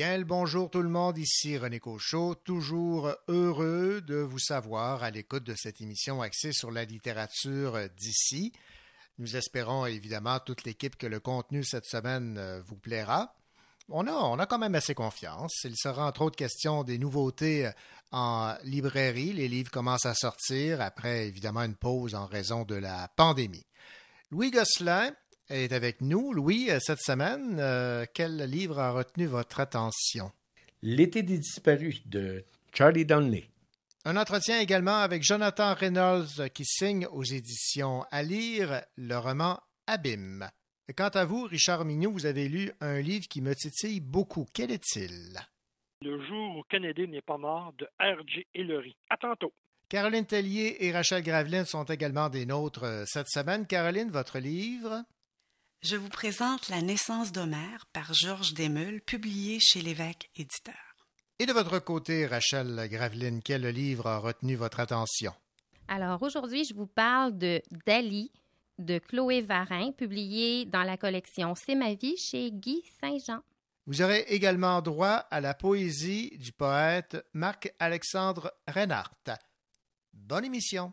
Bien le bonjour tout le monde, ici René Cochot, toujours heureux de vous savoir à l'écoute de cette émission axée sur la littérature d'ici. Nous espérons évidemment toute l'équipe que le contenu cette semaine euh, vous plaira. On a, on a quand même assez confiance. Il sera entre autres question des nouveautés euh, en librairie. Les livres commencent à sortir après évidemment une pause en raison de la pandémie. Louis Gosselin est avec nous. Louis, euh, cette semaine, euh, quel livre a retenu votre attention? L'été des disparus de Charlie Donnelly. Un entretien également avec Jonathan Reynolds qui signe aux éditions à lire le roman Abîme. Quant à vous, Richard Mignot, vous avez lu un livre qui me titille beaucoup. Quel est-il? Le jour où Kennedy n'est pas mort de R.J. Hillary. À tantôt. Caroline Tellier et Rachel Graveline sont également des nôtres euh, cette semaine. Caroline, votre livre? Je vous présente La naissance d'Homère par Georges Desmeules, publié chez l'évêque éditeur. Et de votre côté, Rachel Graveline, quel livre a retenu votre attention? Alors aujourd'hui, je vous parle de Dali de Chloé Varin, publié dans la collection C'est ma vie chez Guy Saint-Jean. Vous aurez également droit à la poésie du poète Marc-Alexandre Reinhardt. Bonne émission!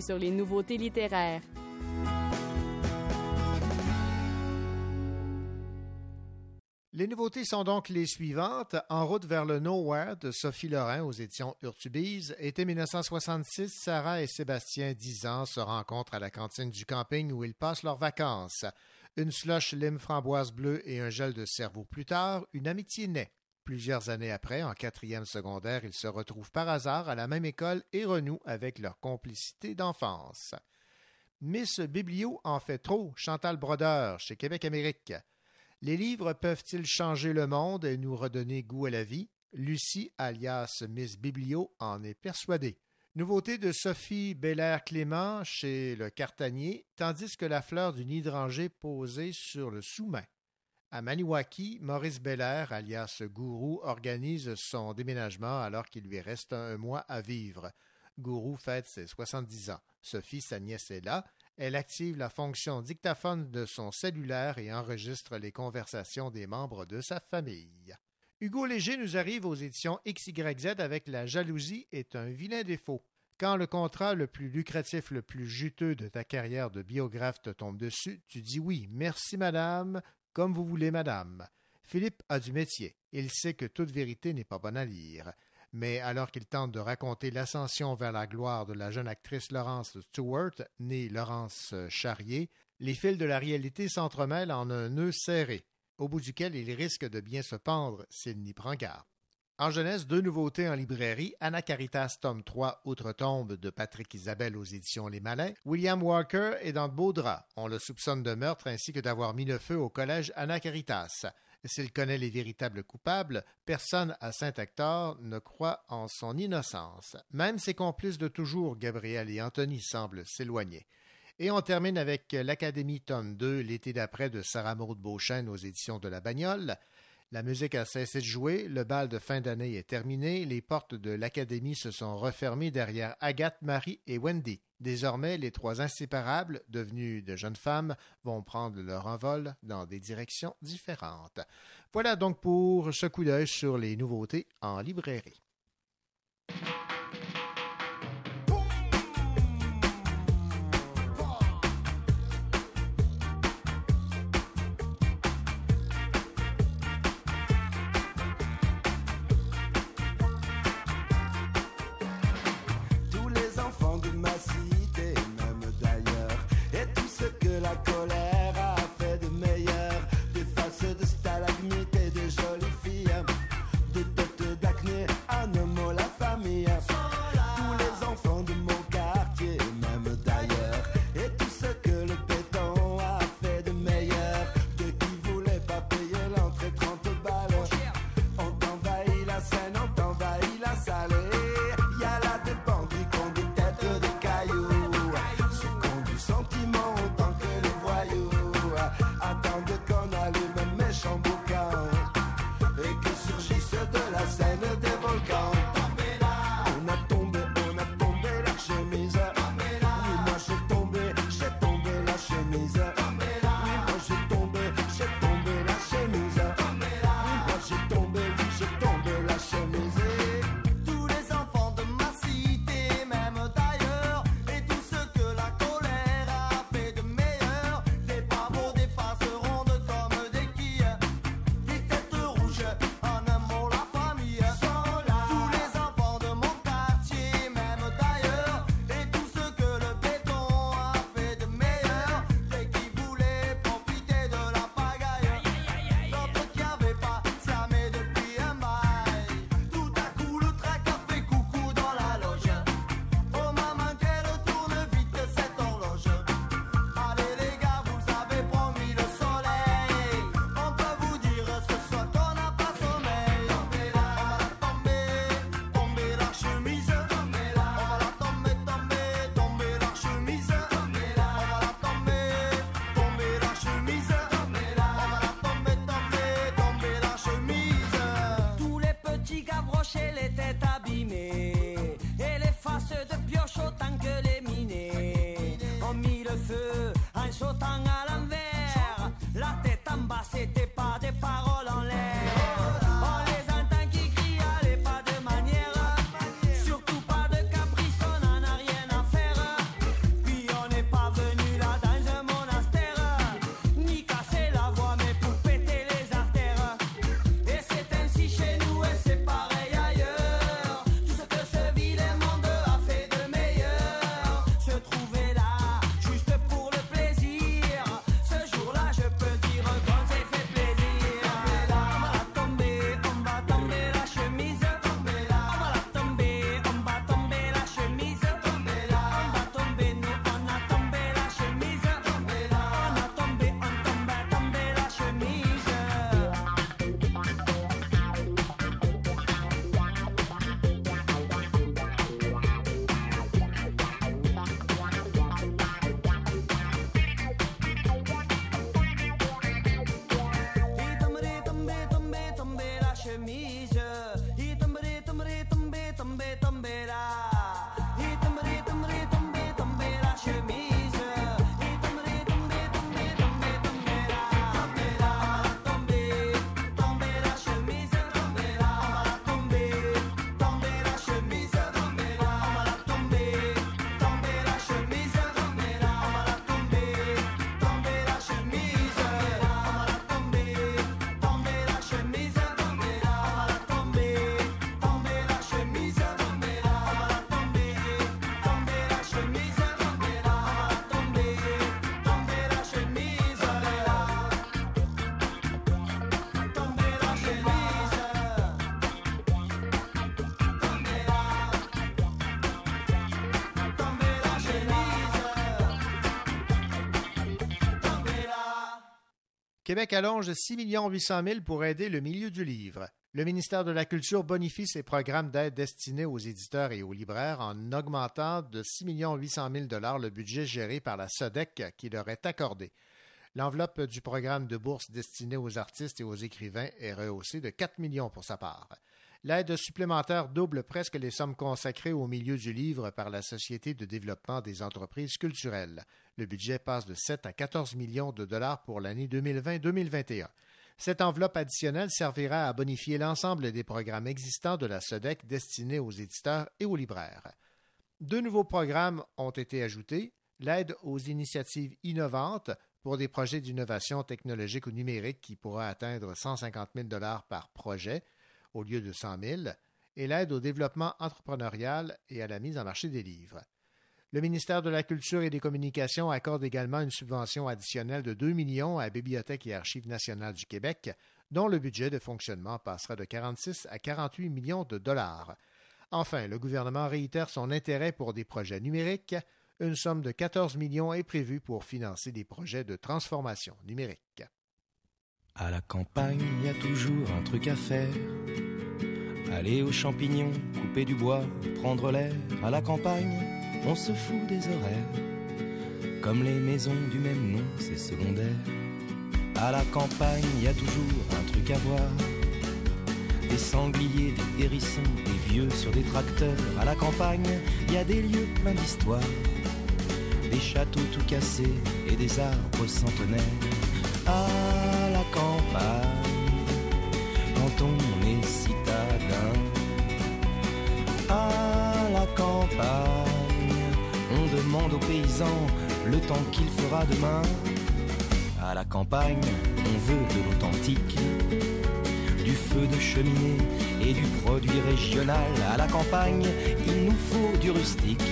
Sur les nouveautés littéraires. Les nouveautés sont donc les suivantes. En route vers le Nowhere de Sophie Lorrain aux éditions Urtubise. Été 1966, Sarah et Sébastien, 10 ans, se rencontrent à la cantine du camping où ils passent leurs vacances. Une slush lime framboise bleue et un gel de cerveau plus tard, une amitié naît. Plusieurs années après, en quatrième secondaire, ils se retrouvent par hasard à la même école et renouent avec leur complicité d'enfance. Miss Biblio en fait trop, Chantal Brodeur, chez Québec Amérique. Les livres peuvent-ils changer le monde et nous redonner goût à la vie? Lucie, alias Miss Biblio, en est persuadée. Nouveauté de Sophie Belair-Clément chez le Cartanier, tandis que la fleur d'une hydrangée posée sur le sous-main. À Maniwaki, Maurice Belair, alias Gourou, organise son déménagement alors qu'il lui reste un mois à vivre. Gourou fête ses 70 ans. Sophie, sa nièce, est là. Elle active la fonction dictaphone de son cellulaire et enregistre les conversations des membres de sa famille. Hugo Léger nous arrive aux éditions XYZ avec La jalousie est un vilain défaut. Quand le contrat le plus lucratif, le plus juteux de ta carrière de biographe te tombe dessus, tu dis oui, merci madame, comme vous voulez madame. Philippe a du métier. Il sait que toute vérité n'est pas bonne à lire. Mais alors qu'il tente de raconter l'ascension vers la gloire de la jeune actrice Laurence Stewart, née Laurence Charrier, les fils de la réalité s'entremêlent en un nœud serré au bout duquel il risque de bien se pendre s'il n'y prend garde. En jeunesse, deux nouveautés en librairie, Anna Caritas, tome 3, Outre-tombe de Patrick Isabelle aux éditions Les Malins. William Walker est dans de beaux draps. On le soupçonne de meurtre ainsi que d'avoir mis le feu au collège Anna Caritas. S'il connaît les véritables coupables, personne à Saint-Hector ne croit en son innocence. Même ses complices de toujours, Gabriel et Anthony, semblent s'éloigner. Et on termine avec l'Académie tome 2, l'été d'après de Sarah Maud Beauchesne aux éditions de La Bagnole. La musique a cessé de jouer, le bal de fin d'année est terminé, les portes de l'Académie se sont refermées derrière Agathe, Marie et Wendy. Désormais, les trois inséparables, devenus de jeunes femmes, vont prendre leur envol dans des directions différentes. Voilà donc pour ce coup d'œil sur les nouveautés en librairie. Québec allonge 6 800 000 pour aider le milieu du livre. Le ministère de la Culture bonifie ses programmes d'aide destinés aux éditeurs et aux libraires en augmentant de 6 800 000 le budget géré par la SODEC qui leur est accordé. L'enveloppe du programme de bourse destiné aux artistes et aux écrivains est rehaussée de 4 millions pour sa part. L'aide supplémentaire double presque les sommes consacrées au milieu du livre par la Société de développement des entreprises culturelles. Le budget passe de 7 à 14 millions de dollars pour l'année 2020-2021. Cette enveloppe additionnelle servira à bonifier l'ensemble des programmes existants de la SODEC destinés aux éditeurs et aux libraires. Deux nouveaux programmes ont été ajoutés l'aide aux initiatives innovantes pour des projets d'innovation technologique ou numérique qui pourra atteindre 150 000 par projet au lieu de 100 000 et l'aide au développement entrepreneurial et à la mise en marché des livres. Le ministère de la Culture et des Communications accorde également une subvention additionnelle de 2 millions à Bibliothèque et Archives nationales du Québec, dont le budget de fonctionnement passera de 46 à 48 millions de dollars. Enfin, le gouvernement réitère son intérêt pour des projets numériques. Une somme de 14 millions est prévue pour financer des projets de transformation numérique. À la campagne, il y a toujours un truc à faire. Aller aux champignons, couper du bois, prendre l'air. À la campagne, on se fout des horaires. Comme les maisons du même nom, c'est secondaire. À la campagne, il y a toujours un truc à voir. Des sangliers, des hérissons, des vieux sur des tracteurs. À la campagne, il y a des lieux pleins d'histoire. Des châteaux tout cassés et des arbres centenaires. À quand on est citadin. À la campagne demande aux paysans le temps qu'il fera demain. À la campagne, on veut de l'authentique, du feu de cheminée et du produit régional. À la campagne, il nous faut du rustique,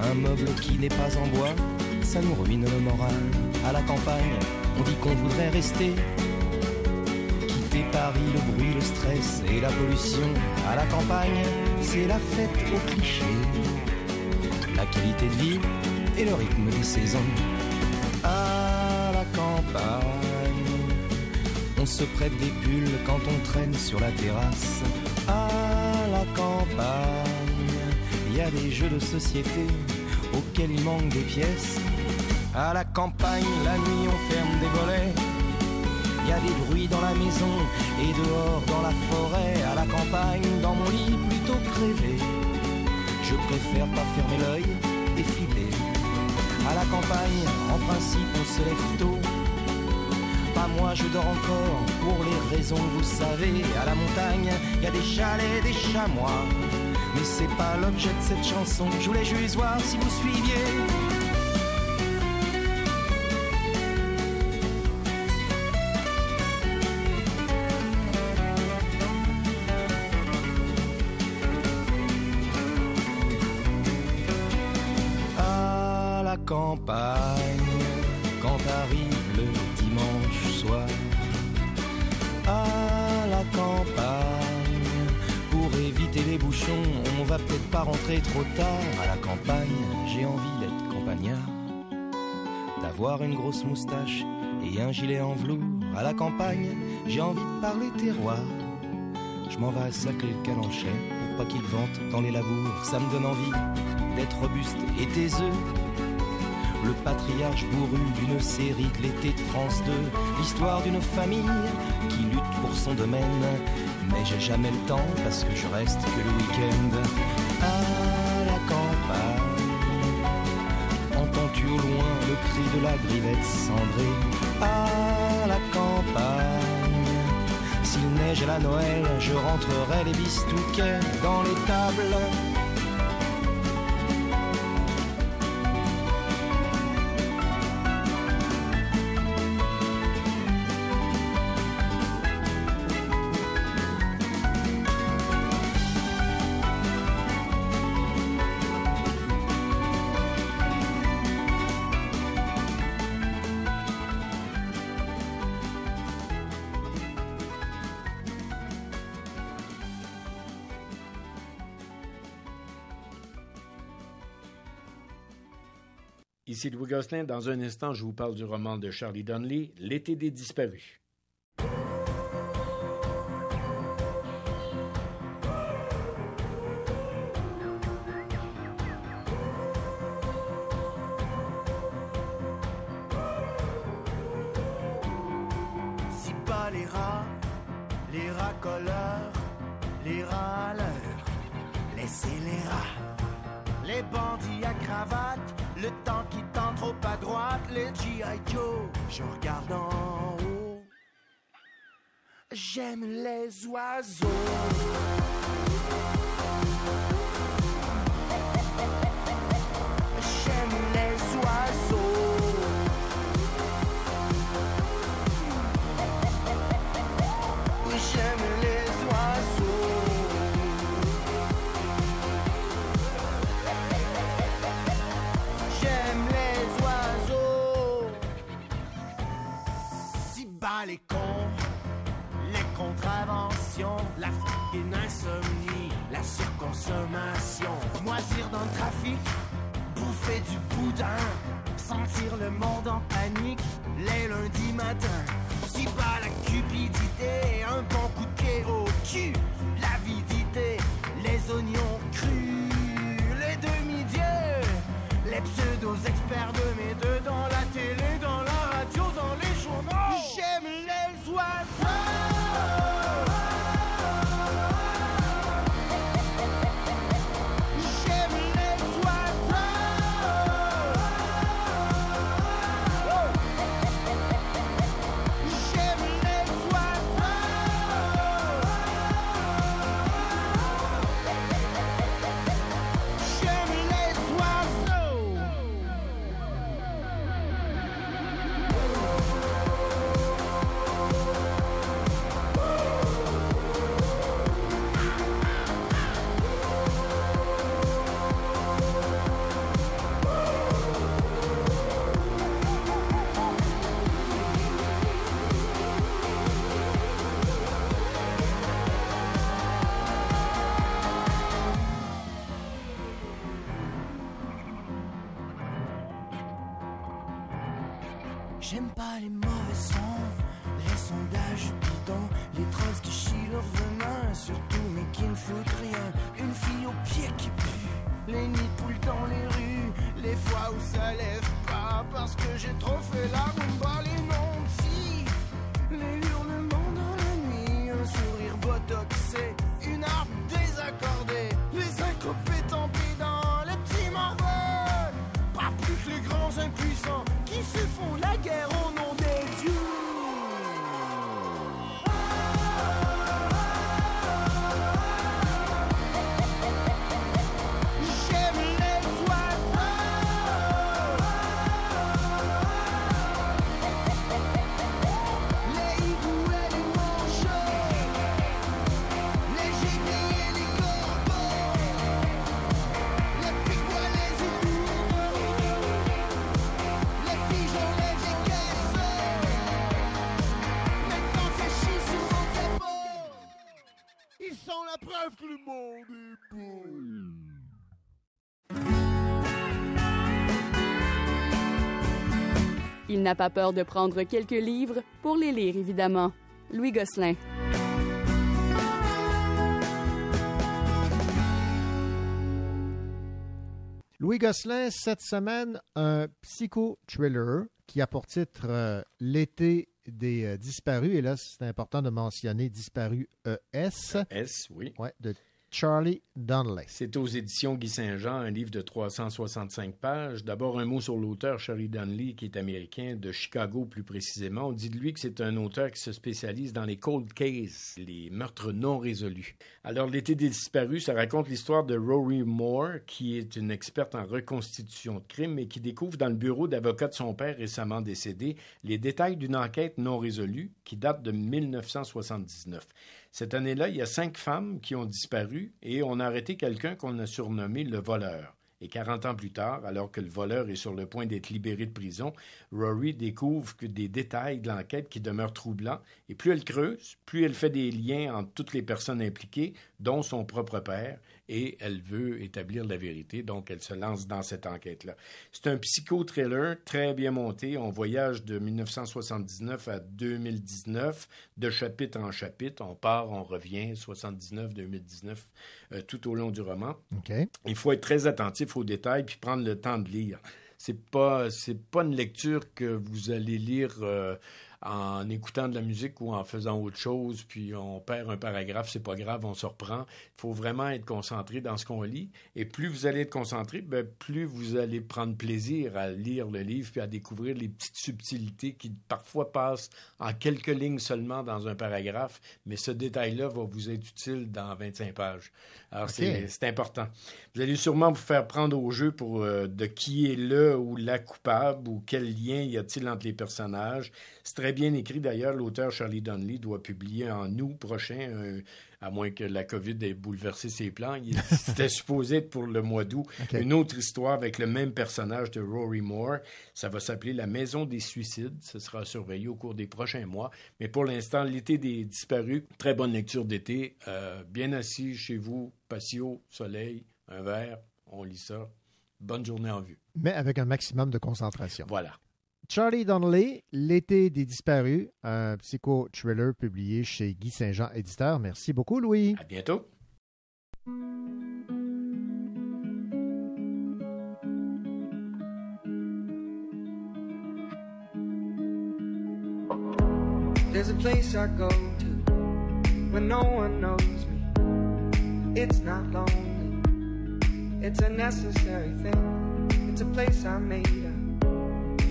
un meuble qui n'est pas en bois, ça nous ruine le moral. À la campagne, on dit qu'on voudrait rester. Paris, le bruit, le stress et la pollution. À la campagne, c'est la fête au cliché la qualité de vie et le rythme des saisons. À la campagne, on se prête des pulls quand on traîne sur la terrasse. À la campagne, il y a des jeux de société auxquels il manque des pièces. À la campagne, la nuit on ferme des volets. Y a des bruits dans la maison et dehors dans la forêt. À la campagne, dans mon lit plutôt crevé je préfère pas fermer l'œil et filer. À la campagne, en principe, on se lève tôt. Pas moi, je dors encore pour les raisons que vous savez. À la montagne, y a des chalets, des chamois. Mais c'est pas l'objet de cette chanson. Je voulais juste voir si vous suiviez. Moustache et un gilet en velours. À la campagne, j'ai envie de parler terroir. Je m'en vais sacler le calanchais pour pas qu'il vente dans les labours. Ça me donne envie d'être robuste et taiseux le patriarche bourru d'une série de l'été de France 2, l'histoire d'une famille qui lutte pour son domaine. Mais j'ai jamais le temps parce que je reste que le week-end à loin le cri de la grivette cendrée à la campagne? S'il neige à la Noël, je rentrerai les bistouquets dans les tables Ici Louis. Dans un instant, je vous parle du roman de Charlie Donnelly, L'été des disparus. Les oiseaux. N'a pas peur de prendre quelques livres pour les lire, évidemment. Louis Gosselin. Louis Gosselin, cette semaine, un psycho-thriller qui a pour titre euh, L'été des euh, disparus. Et là, c'est important de mentionner Disparu ES. S, oui. Ouais, de Charlie. C'est aux éditions Guy Saint-Jean, un livre de 365 pages. D'abord, un mot sur l'auteur Charlie Donnelly, qui est américain, de Chicago plus précisément. On dit de lui que c'est un auteur qui se spécialise dans les cold cases, les meurtres non résolus. Alors, L'été des disparus, ça raconte l'histoire de Rory Moore, qui est une experte en reconstitution de crimes et qui découvre dans le bureau d'avocat de son père récemment décédé les détails d'une enquête non résolue qui date de 1979. Cette année-là, il y a cinq femmes qui ont disparu et on a arrêté quelqu'un qu'on a surnommé le voleur. Et 40 ans plus tard, alors que le voleur est sur le point d'être libéré de prison, Rory découvre que des détails de l'enquête qui demeurent troublants. Et plus elle creuse, plus elle fait des liens entre toutes les personnes impliquées, dont son propre père. Et elle veut établir la vérité, donc elle se lance dans cette enquête-là. C'est un psycho-thriller très bien monté. On voyage de 1979 à 2019, de chapitre en chapitre. On part, on revient, 79, 2019, euh, tout au long du roman. Il faut être très attentif aux détails puis prendre le temps de lire. C'est pas c'est pas une lecture que vous allez lire euh, en écoutant de la musique ou en faisant autre chose, puis on perd un paragraphe, c'est pas grave, on se reprend. Il faut vraiment être concentré dans ce qu'on lit. Et plus vous allez être concentré, ben, plus vous allez prendre plaisir à lire le livre puis à découvrir les petites subtilités qui parfois passent en quelques lignes seulement dans un paragraphe, mais ce détail-là va vous être utile dans 25 pages. Alors, c'est important. Vous allez sûrement vous faire prendre au jeu pour euh, de qui est le ou la coupable ou quel lien y a-t-il entre les personnages. C'est très bien écrit d'ailleurs. L'auteur Charlie Donnelly doit publier en août prochain, à moins que la COVID ait bouleversé ses plans. C'était supposé être pour le mois d'août. Une autre histoire avec le même personnage de Rory Moore. Ça va s'appeler La Maison des Suicides. Ce sera surveillé au cours des prochains mois. Mais pour l'instant, l'été des disparus, très bonne lecture d'été. Euh, bien assis chez vous, patio, soleil, un verre, on lit ça. Bonne journée en vue. Mais avec un maximum de concentration. Voilà. Charlie Donnelly, L'été des disparus, un psycho-thriller publié chez Guy Saint-Jean, éditeur. Merci beaucoup, Louis. À bientôt. There's a place I go to when no one knows me. It's not lonely, it's a necessary thing. It's a place I made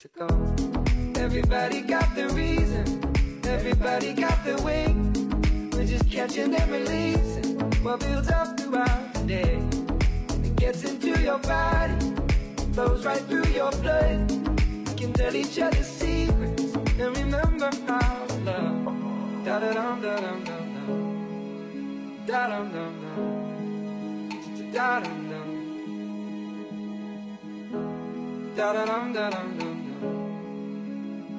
to go. Everybody got their reason, everybody got their way. We're just catching and releasing what builds up throughout the day. It gets into your body, flows right through your blood. We can tell each other secrets and remember how love. Da da da dum dum da dum dum dum, da dum dum, da da dum da dum dum dum,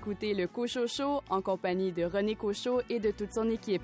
écoutez le Cocho Show en compagnie de René Cocho et de toute son équipe.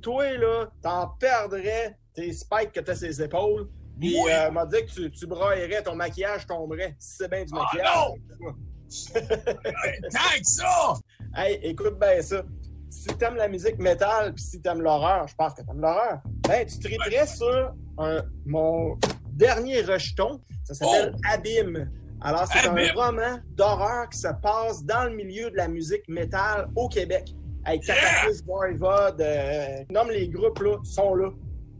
Toi, là, t'en perdrais tes spikes que t'as sur les épaules. Puis, Oui. euh, m'a dit que tu, tu braillerais, ton maquillage tomberait. Si c'est bien du Ah, maquillage. Tant que ça! Hey, écoute bien ça. Si t'aimes la musique métal, puis si t'aimes l'horreur, je pense que t'aimes l'horreur, ben, tu triperais sur un- mon dernier rejeton. Ça s'appelle Abîme. Alors, c'est un roman d'horreur qui se passe dans le milieu de la musique métal au Québec. Avec Cataclysm, Voivod, euh, nomme les groupes, là, sont là.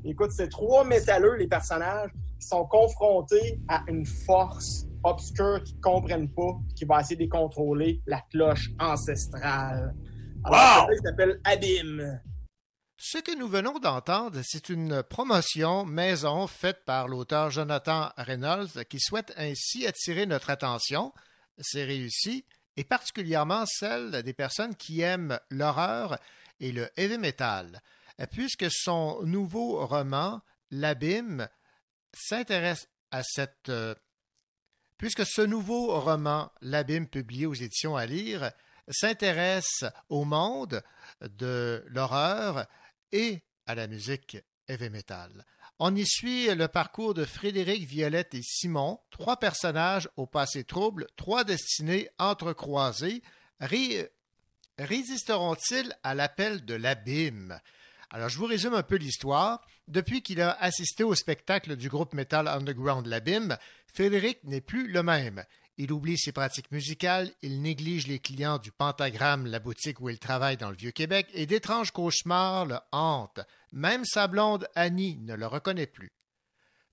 Écoute, c'est trois métalleux, les personnages, qui sont confrontés à une force obscure qu'ils ne comprennent pas, qui va essayer de contrôler la cloche ancestrale. Alors, Wow! ça s'appelle Abîme. Ce que nous venons d'entendre, c'est une promotion maison faite par l'auteur Jonathan Reynolds qui souhaite ainsi attirer notre attention. C'est réussi, et particulièrement celle des personnes qui aiment l'horreur et le heavy metal, puisque son nouveau roman, L'Abîme, s'intéresse à cette... euh, puisque ce nouveau roman, L'Abîme, publié aux éditions à lire, s'intéresse au monde de l'horreur et à la musique heavy metal. On y suit le parcours de Frédéric, Violette et Simon, trois personnages au passé trouble, trois destinées entrecroisées. Ré- résisteront-ils à l'appel de l'abîme? Alors, je vous résume un peu l'histoire. Depuis qu'il a assisté au spectacle du groupe metal underground L'Abîme, Frédéric n'est plus le même. Il oublie ses pratiques musicales, il néglige les clients du Pentagramme, la boutique où il travaille dans le Vieux-Québec, et d'étranges cauchemars le hantent. Même sa blonde Annie ne le reconnaît plus.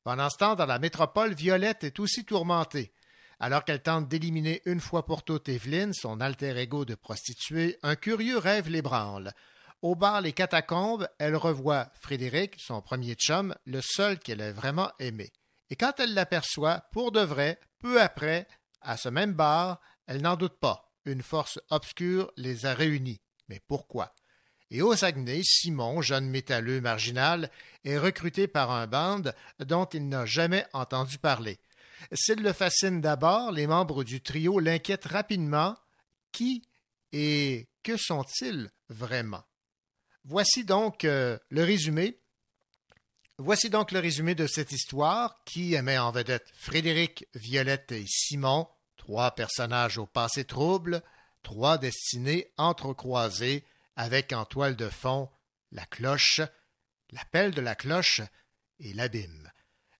Pendant ce temps, dans la métropole, Violette est aussi tourmentée. Alors qu'elle tente d'éliminer une fois pour toutes Evelyne, son alter ego de prostituée, un curieux rêve l'ébranle. Au bar Les Catacombes, elle revoit Frédéric, son premier chum, le seul qu'elle ait vraiment aimé. Et quand elle l'aperçoit, pour de vrai, peu après, à ce même bar, elle n'en doute pas. Une force obscure les a réunis. Mais pourquoi? Et au Saguenay, Simon, jeune métalleux marginal, est recruté par un band dont il n'a jamais entendu parler. S'il le fascine d'abord, les membres du trio l'inquiètent rapidement. Qui et que sont-ils vraiment? Voici donc euh, le résumé. Voici donc le résumé de cette histoire qui met en vedette Frédéric, Violette et Simon, trois personnages au passé trouble, trois destinées entrecroisées, avec en toile de fond la cloche, l'appel de la cloche et l'abîme.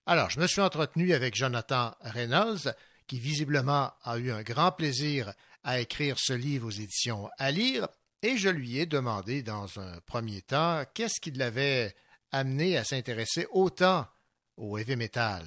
Alors, je me suis entretenu avec Jonathan Reynolds, qui visiblement a eu un grand plaisir à écrire ce livre aux éditions à lire, et je lui ai demandé dans un premier temps qu'est-ce qui l'avait amené à s'intéresser autant au heavy metal.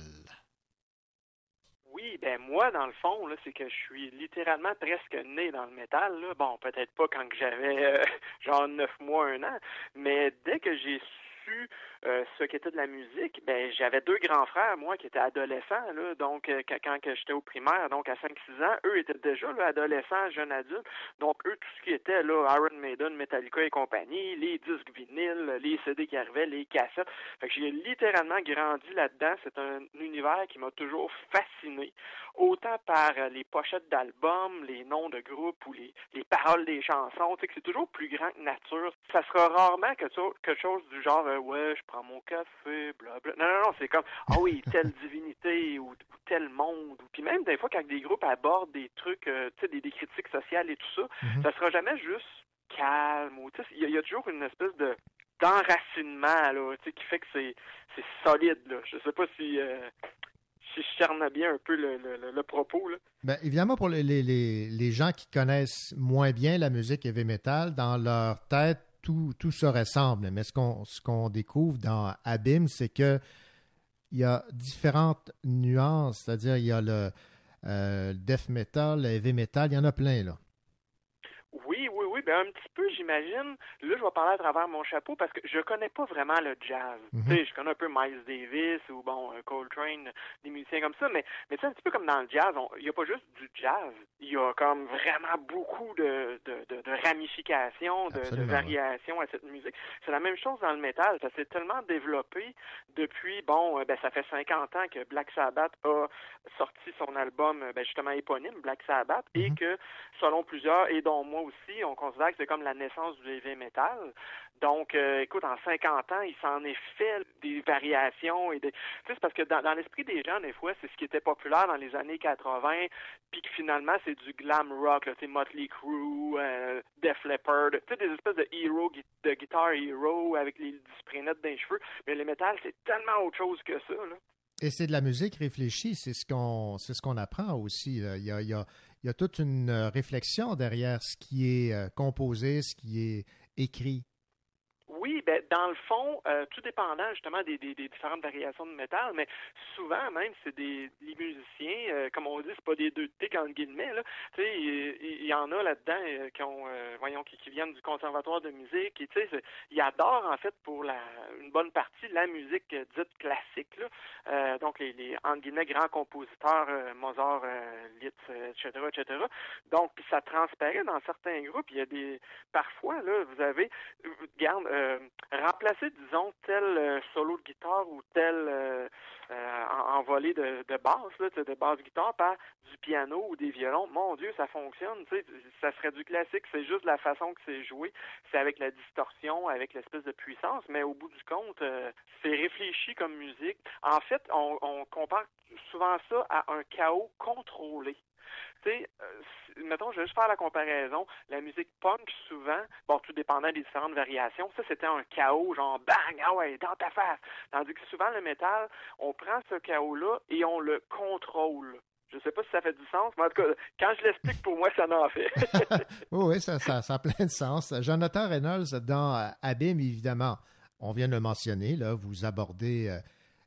Oui, ben moi, dans le fond, c'est que je suis littéralement presque né dans le métal. Bon, peut-être pas quand j'avais euh, genre neuf mois, un an, mais dès que j'ai su euh, ce qu'était de la musique, ben j'avais deux grands frères, moi, qui étaient adolescents, là, donc euh, quand, j'étais au primaire, donc à 5-6 ans, eux étaient déjà adolescents, jeunes adultes, donc eux, tout ce qui était là, Iron Maiden, Metallica et compagnie, les disques vinyles, les CD qui arrivaient, les cassettes, j'ai littéralement grandi là-dedans, c'est un univers qui m'a toujours fasciné, autant par euh, les pochettes d'albums, les noms de groupes ou les, les paroles des chansons, c'est toujours plus grand que nature, ça sera rarement quelque chose, du genre, ouais, je prends mon café, blabla. Non, non, non, c'est comme, ah oui, telle divinité ou, ou tel monde. Ou, puis même des fois, quand des groupes abordent des trucs, euh, tu sais, des, des critiques sociales et tout ça, Mhm. ça sera jamais juste calme il y, a- il y a toujours une espèce de d'enracinement, là, tu sais, qui fait que c'est c'est solide, là. Je sais pas si, euh, si je cerne bien un peu le, le, le- le propos, là. Ben, évidemment, pour les- les- les gens qui connaissent moins bien la musique heavy metal, dans leur tête, tout, se ressemble. Mais ce qu'on ce qu'on découvre dans Abîme, c'est que il y a différentes nuances. C'est-à-dire, il y a le euh, death metal, le heavy metal, il y en a plein, là. Oui, ben un petit peu, j'imagine. Là, je vais parler à travers mon chapeau parce que je connais pas vraiment le jazz. Tu sais, je connais un peu Miles Davis ou bon euh, Coltrane, des musiciens comme ça, mais mais c'est un petit peu comme dans le jazz. Il y a pas juste du jazz. Il y a comme vraiment beaucoup de de, de, de ramifications, de, variations à cette musique. C'est la même chose dans le métal. Ça s'est tellement développé depuis bon, euh, ben ça fait 50 ans que Black Sabbath a sorti son album euh, ben, justement éponyme Black Sabbath et Mhm. que selon plusieurs et dont moi aussi, on c'est comme la naissance du heavy metal. Donc, euh, écoute, en 50 ans, il s'en est fait des variations et. Tu sais, c'est parce que dans, l'esprit des gens, des fois, c'est ce qui était populaire dans les années 80, puis que finalement, c'est du glam rock, tu sais, Motley Crue, euh, Def Leppard, tu sais, des espèces de hero, de guitar hero avec les disprinettes d'un cheveux. Mais le métal, c'est tellement autre chose que ça. Et c'est de la musique réfléchie, c'est ce qu'on ce qu'on apprend aussi. Il, y a, il y a toute une réflexion derrière ce qui est euh, composé, ce qui est écrit. Oui, ben, dans le fond, euh, tout dépendant justement des, différentes variations de métal, mais souvent même c'est des les musiciens, euh, comme on dit, c'est pas des deux tics en guillemets là. Tu sais, il, y, en a là-dedans euh, qui ont, voyons, qui, viennent du conservatoire de musique et tu sais, ils adorent en fait pour la une bonne partie la musique dite classique là. donc les, grands compositeurs, Mozart, Liszt, etc., etc. Donc ça transparaît dans certains groupes. Il y a des parfois là, vous avez, garde remplacer, disons, tel euh, solo de guitare ou tel euh, envolé de, de basse, là, de basse guitare par du piano ou des violons, mon Dieu, ça fonctionne. Ça serait du classique, c'est juste la façon que c'est joué. C'est avec la distorsion, avec l'espèce de puissance, mais au bout du compte, c'est réfléchi comme musique. En fait, on compare souvent ça à un chaos contrôlé. Tu sais, euh, mettons, je vais juste faire la comparaison. La musique punk, souvent, bon, tout dépendant des différentes variations, ça, c'était un chaos, genre bang, ah ouais, dans ta face. Tandis que souvent, le métal, on prend ce chaos-là et on le contrôle. Je sais pas si ça fait du sens, mais en tout cas, quand je l'explique, pour moi, ça n'en fait. oui, ça, ça, ça a plein de sens. Jonathan Reynolds, dans euh, Abîme, évidemment, on vient de le mentionner, là, vous abordez euh,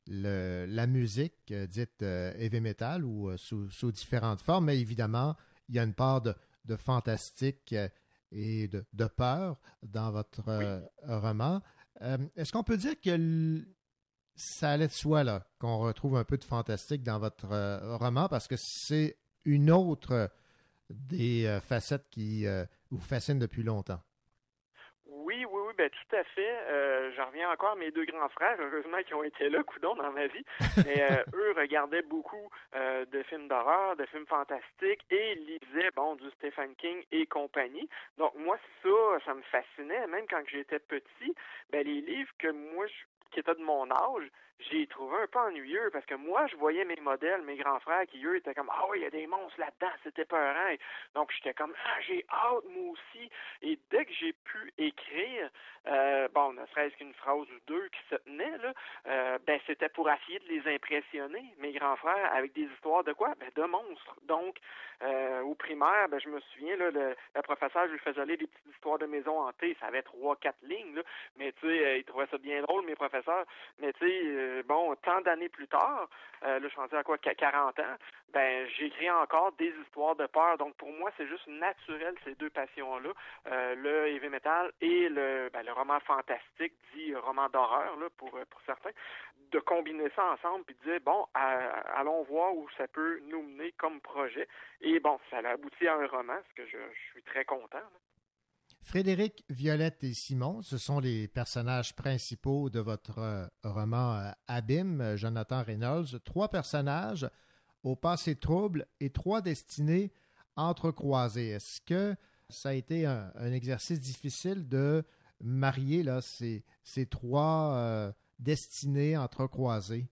la musique euh, dite euh, heavy metal ou euh, sous, différentes formes, mais évidemment, il y a une part de, fantastique et de, peur dans votre roman. Est-ce qu'on peut dire que ça allait de soi là, qu'on retrouve un peu de fantastique dans votre roman? Parce que c'est une autre des facettes qui vous fascinent depuis longtemps? Ben, tout à fait. Euh, J'en reviens encore à mes deux grands frères, heureusement, qui ont été là, coudons, dans ma vie. Mais euh, eux regardaient beaucoup euh, de films d'horreur, de films fantastiques et lisaient, bon, du Stephen King et compagnie. Donc, moi, ça, ça me fascinait. Même quand j'étais petit, ben, les livres que moi, qui étaient de mon âge, j'ai trouvé un peu ennuyeux parce que moi, je voyais mes modèles, mes grands frères qui, eux, étaient comme Ah oui, il y a des monstres là-dedans, c'était peurant. Donc, j'étais comme Ah, j'ai hâte, moi aussi. Et dès que j'ai pu écrire, euh, bon, ne serait-ce qu'une phrase ou deux qui se tenaient, là, euh, ben, c'était pour essayer de les impressionner, mes grands frères, avec des histoires de quoi? Ben, de monstres. Donc, euh, au primaire, ben, je me souviens, là, le, le professeur, je lui faisais aller des petites histoires de maison hantée, ça avait trois, quatre lignes, là, mais tu sais, il trouvait ça bien drôle, mes professeurs, mais tu sais, euh, bon, tant d'années plus tard, euh, là, je suis à quoi, 40 ans, ben, j'écris encore des histoires de peur. Donc, pour moi, c'est juste naturel, ces deux passions-là, euh, le heavy metal et le, ben, le roman fantastique, dit roman d'horreur, là, pour, pour certains, de combiner ça ensemble puis de dire, bon, allons voir où ça peut nous mener comme projet. Et bon, ça a abouti à un roman, ce que je, suis très content. Frédéric, Violette et Simon, ce sont les personnages principaux de votre euh, roman euh, Abîme, euh, Jonathan Reynolds. Trois personnages au passé trouble et trois destinées entrecroisées. Est-ce que ça a été un, exercice difficile de marier ces, ces trois destinées entrecroisées?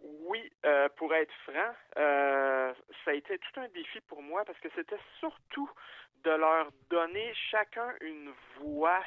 Oui, pour être franc, ça a été tout un défi pour moi parce que c'était surtout de leur donner chacun une voix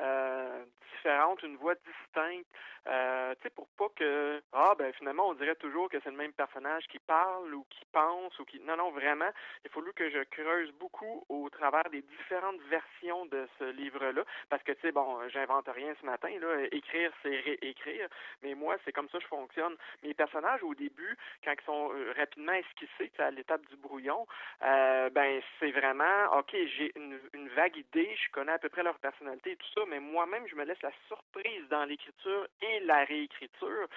euh, différente, une voix distincte, euh, tu sais, pour pas que ah ben finalement on dirait toujours que c'est le même personnage qui parle ou qui pense ou qui non non vraiment il fallu que je creuse beaucoup au travers des différentes versions de ce livre-là parce que tu sais bon j'invente rien ce matin là écrire c'est réécrire mais moi c'est comme ça que je fonctionne. Mes personnages au début quand ils sont euh, rapidement esquissés à l'étape du brouillon euh, ben c'est vraiment ok j'ai une, une vague idée je connais à peu près leur personnalité et tout ça mais moi-même je me laisse la surprise dans l'écriture et la réécriture,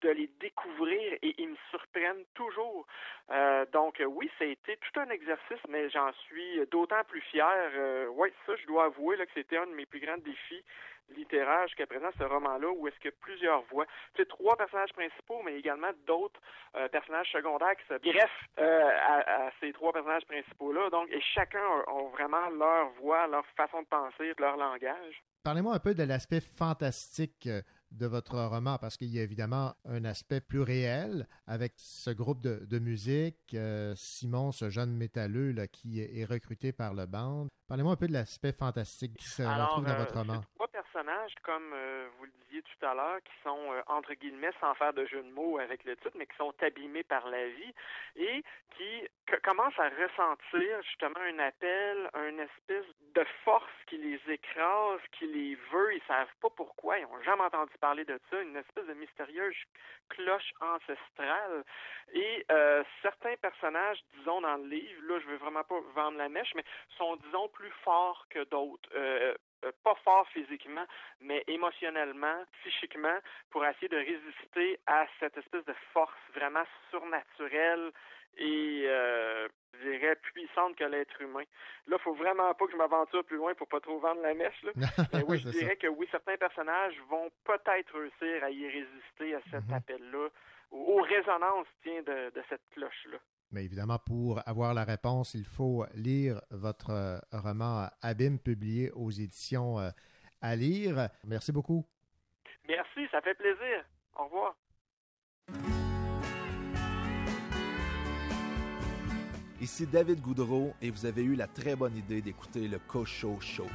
de les découvrir et ils me surprennent toujours. Euh, donc oui, ça a été tout un exercice, mais j'en suis d'autant plus fier. Euh, oui, ça, je dois avouer là, que c'était un de mes plus grands défis littéraire jusqu'à présent, ce roman-là, où est-ce a plusieurs voix. C'est trois personnages principaux, mais également d'autres euh, personnages secondaires qui se greffent euh, à, ces trois personnages principaux-là. Donc, et chacun a, vraiment leur voix, leur façon de penser, leur langage. Parlez-moi un peu de l'aspect fantastique euh, de votre roman, parce qu'il y a évidemment un aspect plus réel avec ce groupe de, musique, Simon, ce jeune métalleux là, qui est recruté par le band. Parlez-moi un peu de l'aspect fantastique qui se retrouve dans votre roman personnages, comme euh, vous le disiez tout à l'heure, qui sont, euh, entre guillemets, sans faire de jeu de mots avec le titre, mais qui sont abîmés par la vie et qui commencent à ressentir justement un appel, une espèce de force qui les écrase, qui les veut, ils savent pas pourquoi, ils n'ont jamais entendu parler de ça, une espèce de mystérieuse cloche ancestrale. Et euh, certains personnages, disons dans le livre, là je veux vraiment pas vendre la mèche, mais sont, disons, plus forts que d'autres. Pas fort physiquement, mais émotionnellement, psychiquement, pour essayer de résister à cette espèce de force vraiment surnaturelle et euh, je dirais puissante que l'être humain. Là, faut vraiment pas que je m'aventure plus loin pour pas trop vendre la mèche. Là. Mais oui, je dirais que oui, certains personnages vont peut-être réussir à y résister à cet mm-hmm. appel-là, aux, résonances, tiens, de cette cloche-là. Mais évidemment, pour avoir la réponse, il faut lire votre euh, roman Abîme, publié aux éditions euh, à lire. Merci beaucoup. Merci, ça fait plaisir. Au revoir. Ici David Goudreau et vous avez eu la très bonne idée d'écouter le Cocho Show.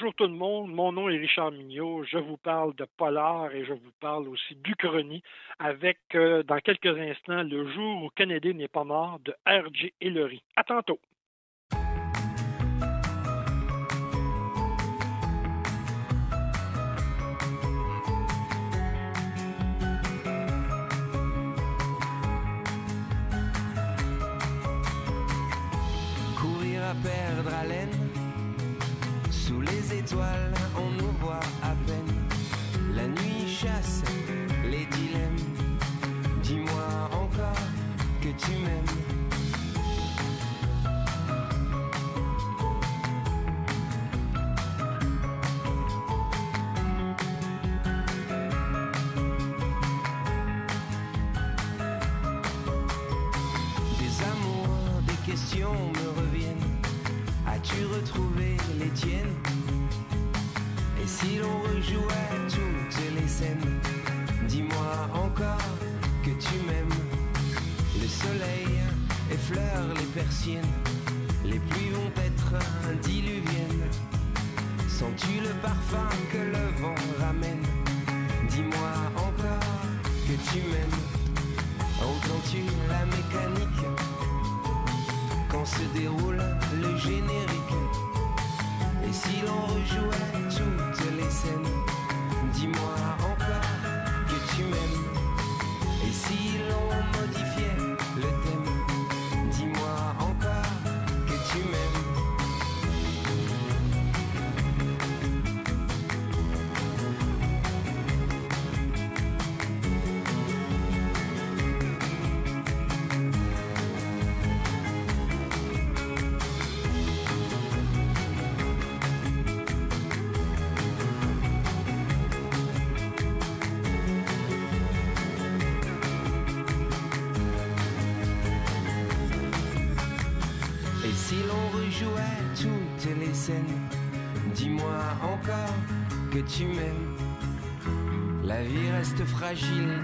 Bonjour tout le monde, mon nom est Richard Mignot, je vous parle de Polar et je vous parle aussi d'Uchronie avec euh, dans quelques instants Le jour où Canadien n'est pas mort de R.J. Hillary. À tantôt! Courir à perdre Étoiles,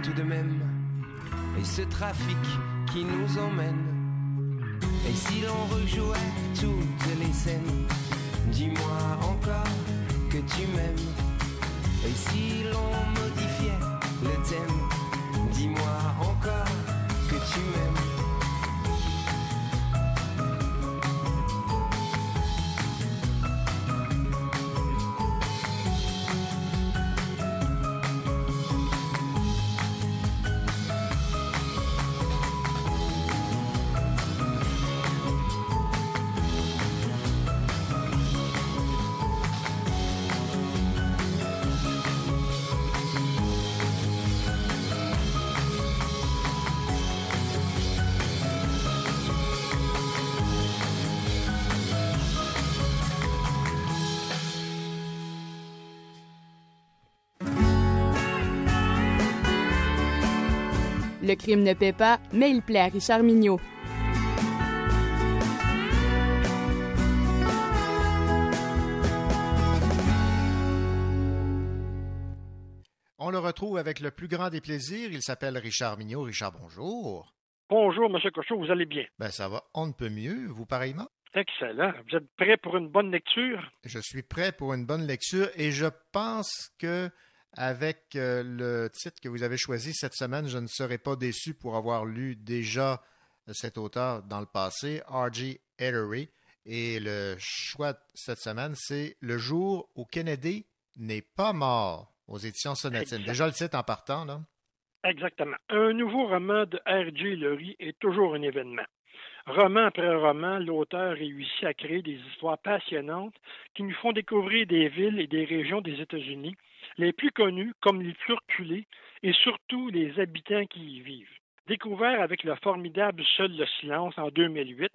tout de même. Et ce trafic qui nous emmène. Et si l'on rejouait toutes les scènes Dis-moi encore que tu m'aimes Le crime ne paie pas, mais il plaît à Richard Mignot. On le retrouve avec le plus grand des plaisirs. Il s'appelle Richard Mignot. Richard, bonjour. Bonjour, M. Cochot, vous allez bien? Ben, ça va, on ne peut mieux. Vous pareillement? Excellent. Vous êtes prêt pour une bonne lecture? Je suis prêt pour une bonne lecture et je pense que avec euh, le titre que vous avez choisi cette semaine, je ne serai pas déçu pour avoir lu déjà cet auteur dans le passé, R.G. Ellery. Et le choix cette semaine, c'est Le jour où Kennedy n'est pas mort aux éditions Sonatine. Déjà le titre en partant, là. Exactement. Un nouveau roman de R.J. Lurie est toujours un événement. Roman après roman, l'auteur réussit à créer des histoires passionnantes qui nous font découvrir des villes et des régions des États-Unis, les plus connues comme les plus reculées, et surtout les habitants qui y vivent. Découvert avec le formidable Seul le silence en 2008,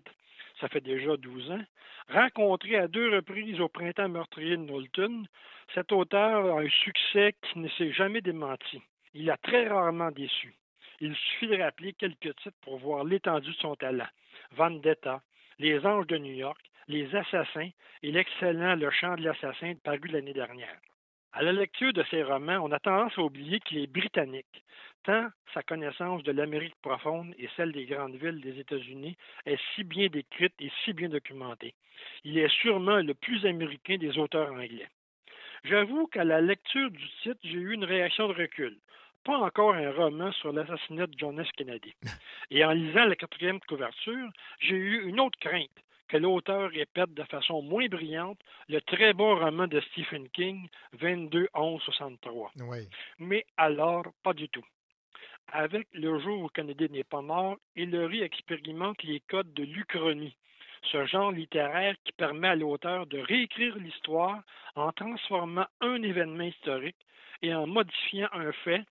ça fait déjà 12 ans, rencontré à deux reprises au printemps meurtrier de Knowlton, cet auteur a un succès qui ne s'est jamais démenti. Il a très rarement déçu. Il suffit de rappeler quelques titres pour voir l'étendue de son talent. Vendetta, Les Anges de New York, Les Assassins et l'excellent Le Chant de l'Assassin paru l'année dernière. À la lecture de ces romans, on a tendance à oublier qu'il est britannique, tant sa connaissance de l'Amérique profonde et celle des grandes villes des États-Unis est si bien décrite et si bien documentée. Il est sûrement le plus américain des auteurs anglais. J'avoue qu'à la lecture du titre, j'ai eu une réaction de recul. Pas encore un roman sur l'assassinat de John F. Kennedy. Et en lisant la quatrième couverture, j'ai eu une autre crainte que l'auteur répète de façon moins brillante le très bon roman de Stephen King, 22 11 63. Oui. Mais alors, pas du tout. Avec Le jour où Kennedy n'est pas mort, Hillary expérimente les codes de l'Uchronie, ce genre littéraire qui permet à l'auteur de réécrire l'histoire en transformant un événement historique et en modifiant un fait,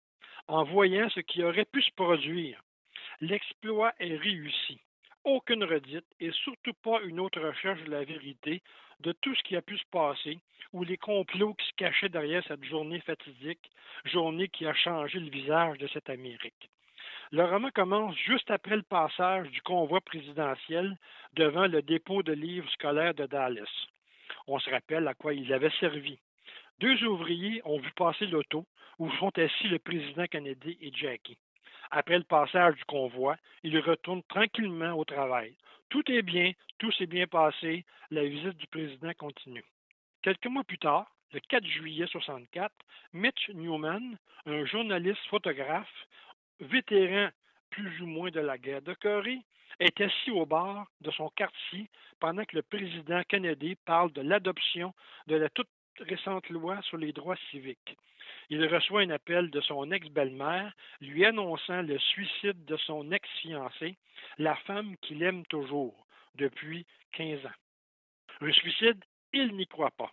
en voyant ce qui aurait pu se produire. L'exploit est réussi. Aucune redite et surtout pas une autre recherche de la vérité de tout ce qui a pu se passer ou les complots qui se cachaient derrière cette journée fatidique, journée qui a changé le visage de cette Amérique. Le roman commence juste après le passage du convoi présidentiel devant le dépôt de livres scolaires de Dallas. On se rappelle à quoi il avait servi. Deux ouvriers ont vu passer l'auto où sont assis le président Kennedy et Jackie. Après le passage du convoi, ils retournent tranquillement au travail. Tout est bien, tout s'est bien passé, la visite du président continue. Quelques mois plus tard, le 4 juillet 64, Mitch Newman, un journaliste photographe, vétéran plus ou moins de la guerre de Corée, est assis au bar de son quartier pendant que le président Kennedy parle de l'adoption de la toute récente loi sur les droits civiques. Il reçoit un appel de son ex-belle-mère lui annonçant le suicide de son ex-fiancée, la femme qu'il aime toujours depuis 15 ans. Un suicide, il n'y croit pas.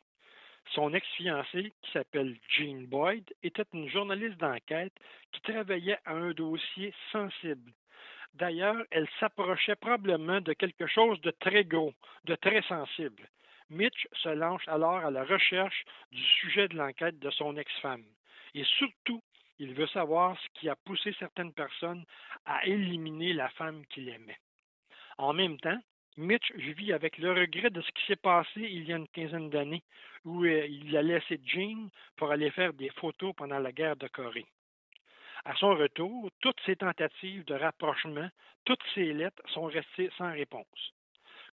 Son ex-fiancée, qui s'appelle Jean Boyd, était une journaliste d'enquête qui travaillait à un dossier sensible. D'ailleurs, elle s'approchait probablement de quelque chose de très gros, de très sensible. Mitch se lance alors à la recherche du sujet de l'enquête de son ex-femme. Et surtout, il veut savoir ce qui a poussé certaines personnes à éliminer la femme qu'il aimait. En même temps, Mitch vit avec le regret de ce qui s'est passé il y a une quinzaine d'années, où euh, il a laissé Jean pour aller faire des photos pendant la guerre de Corée. À son retour, toutes ses tentatives de rapprochement, toutes ses lettres sont restées sans réponse.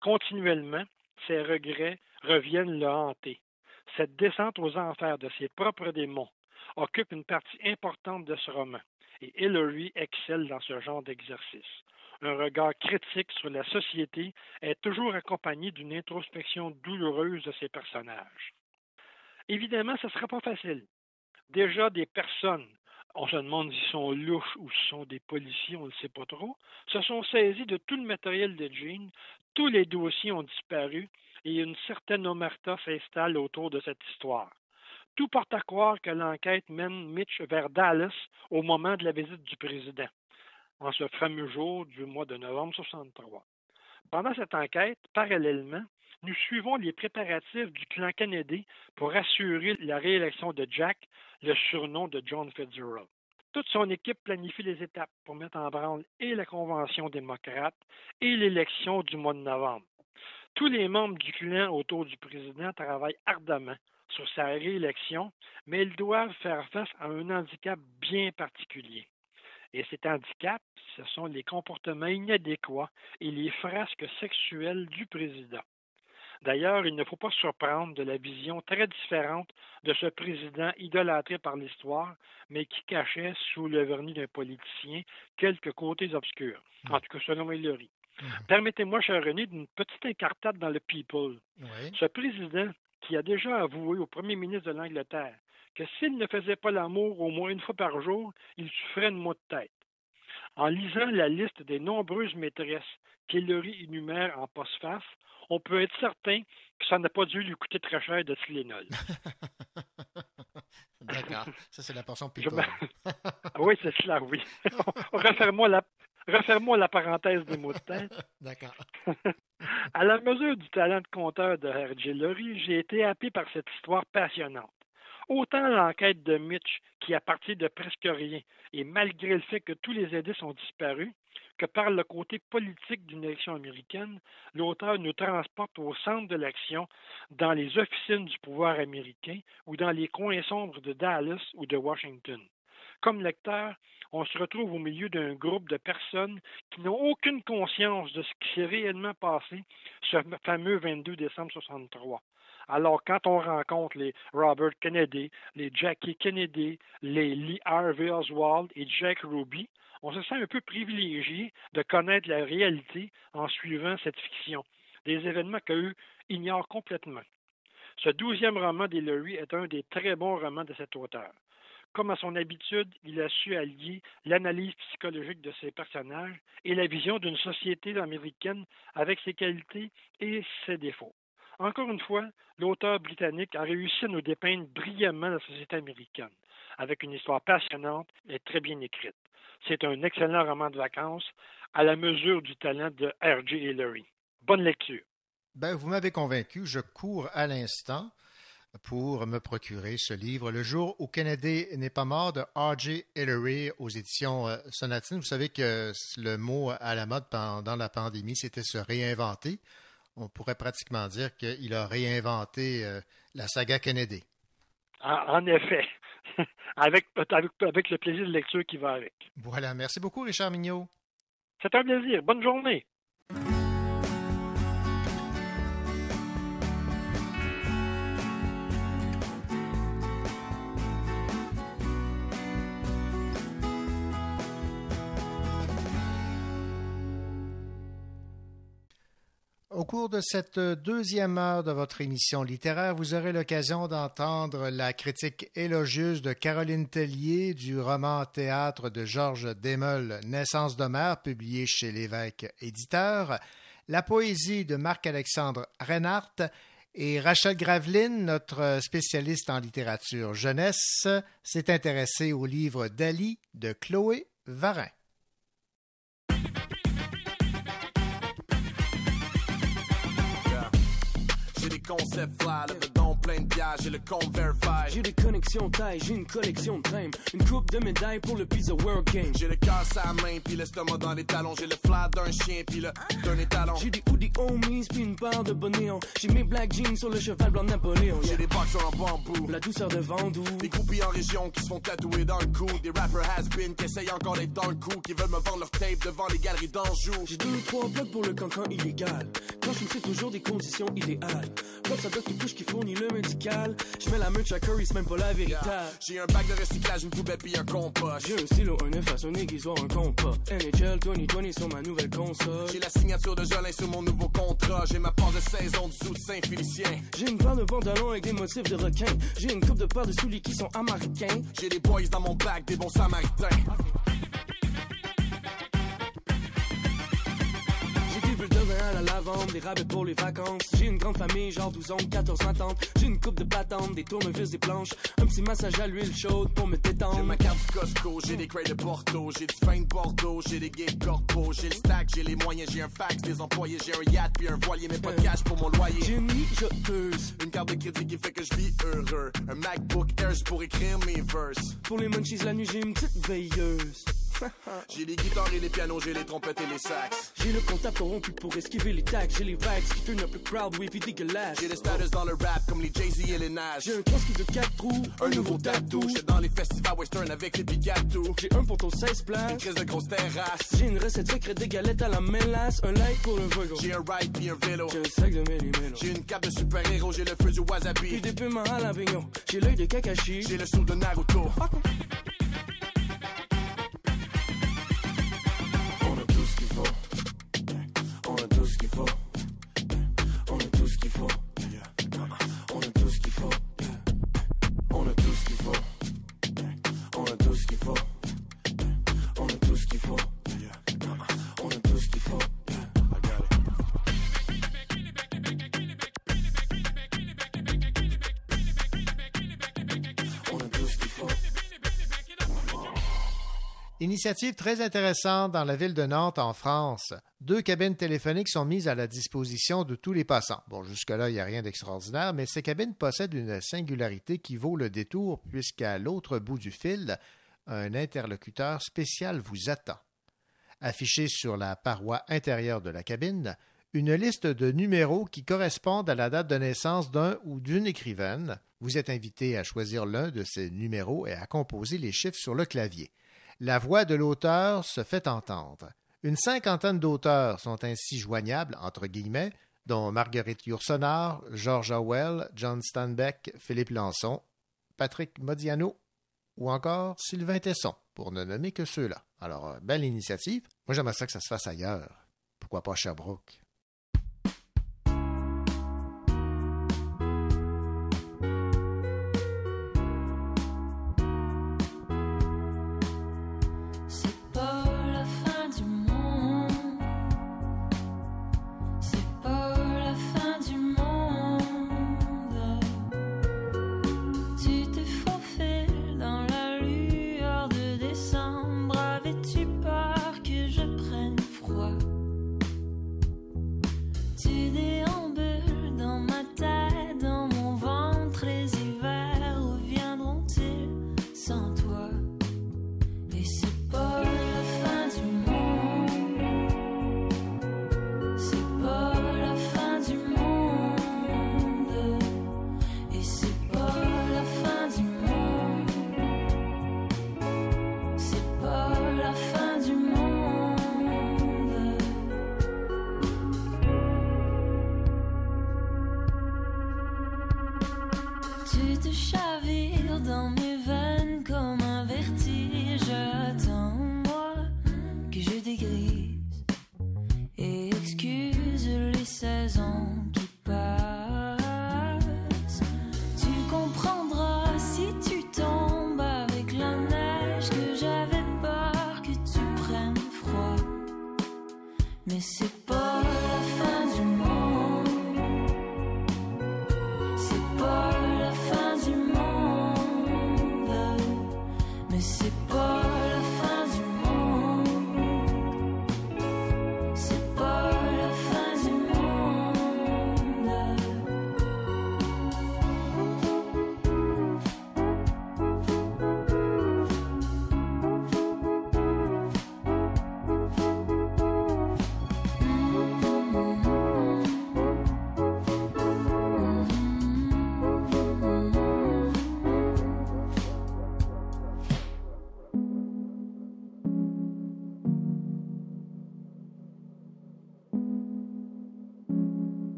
Continuellement, ses regrets reviennent le hanter. Cette descente aux enfers de ses propres démons occupe une partie importante de ce roman, et Hillary excelle dans ce genre d'exercice. Un regard critique sur la société est toujours accompagné d'une introspection douloureuse de ses personnages. Évidemment, ce ne sera pas facile. Déjà, des personnes, on se demande s'ils sont louches ou si sont des policiers, on ne sait pas trop, se sont saisis de tout le matériel de Jean, tous les dossiers ont disparu et une certaine omerta s'installe autour de cette histoire. Tout porte à croire que l'enquête mène Mitch vers Dallas au moment de la visite du président, en ce fameux jour du mois de novembre 63. Pendant cette enquête, parallèlement, nous suivons les préparatifs du clan Kennedy pour assurer la réélection de Jack, le surnom de John Fitzgerald. Toute son équipe planifie les étapes pour mettre en branle et la convention démocrate et l'élection du mois de novembre. Tous les membres du clan autour du président travaillent ardemment sur sa réélection, mais ils doivent faire face à un handicap bien particulier. Et cet handicap, ce sont les comportements inadéquats et les frasques sexuelles du président. D'ailleurs, il ne faut pas se surprendre de la vision très différente de ce président idolâtré par l'histoire, mais qui cachait sous le vernis d'un politicien quelques côtés obscurs, en tout cas selon Hillary. Permettez-moi, cher René, d'une petite incartade dans le People. Ce président qui a déjà avoué au premier ministre de l'Angleterre que s'il ne faisait pas l'amour au moins une fois par jour, il souffrait une mot de tête. En lisant la liste des nombreuses maîtresses qu'Hillary énumère en postface, on peut être certain que ça n'a pas dû lui coûter très cher de Tylenol. D'accord. Ça, c'est la portion people. oui, c'est cela, oui. Referme-moi la, Referme-moi la parenthèse des mots de tête. D'accord. à la mesure du talent de conteur de R.J. Lurie, j'ai été happé par cette histoire passionnante. Autant l'enquête de Mitch, qui a parti de presque rien, et malgré le fait que tous les indices ont disparu, que par le côté politique d'une élection américaine, l'auteur nous transporte au centre de l'action, dans les officines du pouvoir américain ou dans les coins sombres de Dallas ou de Washington. Comme lecteur, on se retrouve au milieu d'un groupe de personnes qui n'ont aucune conscience de ce qui s'est réellement passé ce fameux 22 décembre 63. Alors, quand on rencontre les Robert Kennedy, les Jackie Kennedy, les Lee Harvey Oswald et Jack Ruby, on se sent un peu privilégié de connaître la réalité en suivant cette fiction, des événements qu'eux ignorent complètement. Ce douzième roman d'Hillary est un des très bons romans de cet auteur. Comme à son habitude, il a su allier l'analyse psychologique de ses personnages et la vision d'une société américaine avec ses qualités et ses défauts. Encore une fois, l'auteur britannique a réussi à nous dépeindre brillamment la société américaine, avec une histoire passionnante et très bien écrite. C'est un excellent roman de vacances à la mesure du talent de R.J. Hillary. Bonne lecture. Ben, vous m'avez convaincu. Je cours à l'instant pour me procurer ce livre. Le jour où Kennedy n'est pas mort de R.J. Hillary aux éditions euh, Sonatine. Vous savez que le mot à la mode pendant la pandémie, c'était se réinventer. On pourrait pratiquement dire qu'il a réinventé euh, la saga Kennedy. En effet, avec, avec, avec le plaisir de lecture qui va avec. Voilà. Merci beaucoup, Richard Mignot. C'est un plaisir. Bonne journée. Au cours de cette deuxième heure de votre émission littéraire, vous aurez l'occasion d'entendre la critique élogieuse de Caroline Tellier du roman théâtre de Georges Desmeules, Naissance d'Homère, publié chez l'évêque éditeur, la poésie de Marc-Alexandre Reinhardt et Rachel Graveline, notre spécialiste en littérature jeunesse, s'est intéressée au livre d'Ali de Chloé Varin. concept fly, live a plein de bières, j'ai le compte verify. J'ai des connexions taille, j'ai une collection de time, une coupe de médailles pour le Pizza World Game. J'ai le cœur sa main, puis l'estomac dans les talons, j'ai le flair d'un chien, puis le d'un étalon. J'ai des hoodies homies, puis une part de bonnéon. J'ai mes black jeans sur le cheval blanc de Napoléon. J'ai des boxers en bambou, la douceur de Vendoux. Des groupies en région qui se font tatouer dans le cou. Des rappers has-been qui essayent encore d'être dans le coup, qui veulent me vendre leur tape devant les galeries d'Anjou. J'ai deux ou trois blocs pour le cancan illégal. Quand je me fais toujours des conditions idéales. Comme ça doit tout couche qui fournit le médical. Je mets la merch à Curry, c'est même pas la véritable. J'ai un bac de recyclage, une poubelle puis un compost. J'ai un stylo, un neuf à une aiguisoire, un compas. NHL 2020 sur ma nouvelle console. J'ai la signature de Jolin sur mon nouveau contrat. J'ai ma passe de saison du sous de Saint-Félicien. J'ai une paire de pantalons avec des motifs de requin. J'ai une coupe de paires de souliers qui sont américains. J'ai des boys dans mon bac, des bons samaritains. À la lavande, des rabais pour les vacances. J'ai une grande famille, genre 12 ans, 14 tantes. J'ai une coupe de patente, des tournevis, des planches. Un petit massage à l'huile chaude pour me détendre. J'ai ma carte du Costco, j'ai des crates de Porto. J'ai du vin de Bordeaux, j'ai des gays corpo. J'ai le stack, j'ai les moyens, j'ai un fax, des employés. J'ai un yacht puis un voilier, mais pas de cash pour mon loyer. J'ai une mijoteuse. Une carte de crédit qui fait que je vis heureux. Un MacBook Air pour écrire mes verses. Pour les munchies la nuit, j'ai une petite veilleuse. j'ai les guitares et les pianos, j'ai les trompettes et les sax. J'ai le contact corrompu pour esquiver les tags. J'ai les vibes qui up le crowd, puis dégueulasse. J'ai les status dans le rap comme les Jay-Z et les Nash. J'ai un transcrit de 4 trous, un, nouveau tattoo. J'étais dans les festivals western avec les Pikachu. J'ai un poteau 16 places. Une crise de grosse terrasse. J'ai une recette secrète des galettes à la mélasse. Un like pour le vogue. J'ai un ride puis un vélo. J'ai un sac de méli-mélo. J'ai une cape de super-héros, j'ai le feu du wasabi. Puis des piments à l'avignon. J'ai l'œil de Kakashi. J'ai le sou de Naruto. Initiative très intéressante dans la ville de Nantes, en France. Deux cabines téléphoniques sont mises à la disposition de tous les passants. Bon, jusque-là, il n'y a rien d'extraordinaire, mais ces cabines possèdent une singularité qui vaut le détour, puisqu'à l'autre bout du fil, un interlocuteur spécial vous attend. Affiché sur la paroi intérieure de la cabine, une liste de numéros qui correspondent à la date de naissance d'un ou d'une écrivaine. Vous êtes invité à choisir l'un de ces numéros et à composer les chiffres sur le clavier. La voix de l'auteur se fait entendre. Une cinquantaine d'auteurs sont ainsi joignables, entre guillemets, dont Marguerite Yourcenar, George Orwell, John Steinbeck, Philippe Lançon, Patrick Modiano ou encore Sylvain Tesson, pour ne nommer que ceux-là. Alors, euh, belle initiative. Moi, j'aimerais ça que ça se fasse ailleurs. Pourquoi pas Sherbrooke?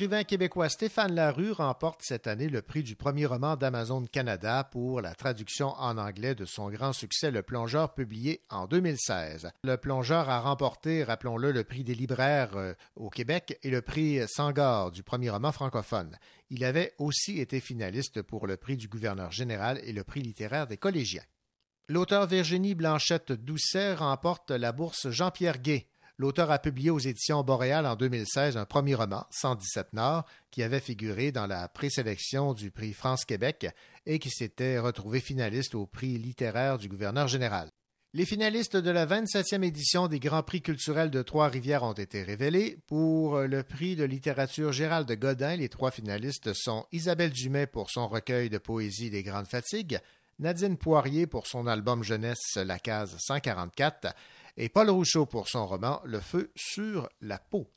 L'écrivain québécois Stéphane Larue remporte cette année le prix du premier roman d'Amazon Canada pour la traduction en anglais de son grand succès Le Plongeur publié en 2016. Le Plongeur a remporté, rappelons-le, le prix des libraires euh, au Québec et le prix Sangor du premier roman francophone. Il avait aussi été finaliste pour le prix du gouverneur général et le prix littéraire des collégiens. L'auteur Virginie Blanchette Doucet remporte la bourse Jean-Pierre Gay. L'auteur a publié aux éditions Boréal en 2016 un premier roman, 117 Nord, qui avait figuré dans la présélection du prix France-Québec et qui s'était retrouvé finaliste au prix littéraire du gouverneur général. Les finalistes de la 27e édition des Grands Prix culturels de Trois-Rivières ont été révélés. Pour le prix de littérature Gérald de Godin, les trois finalistes sont Isabelle Dumais pour son recueil de poésie Les Grandes Fatigues, Nadine Poirier pour son album jeunesse La Case 144 et Paul Rousseau pour son roman Le feu sur la peau.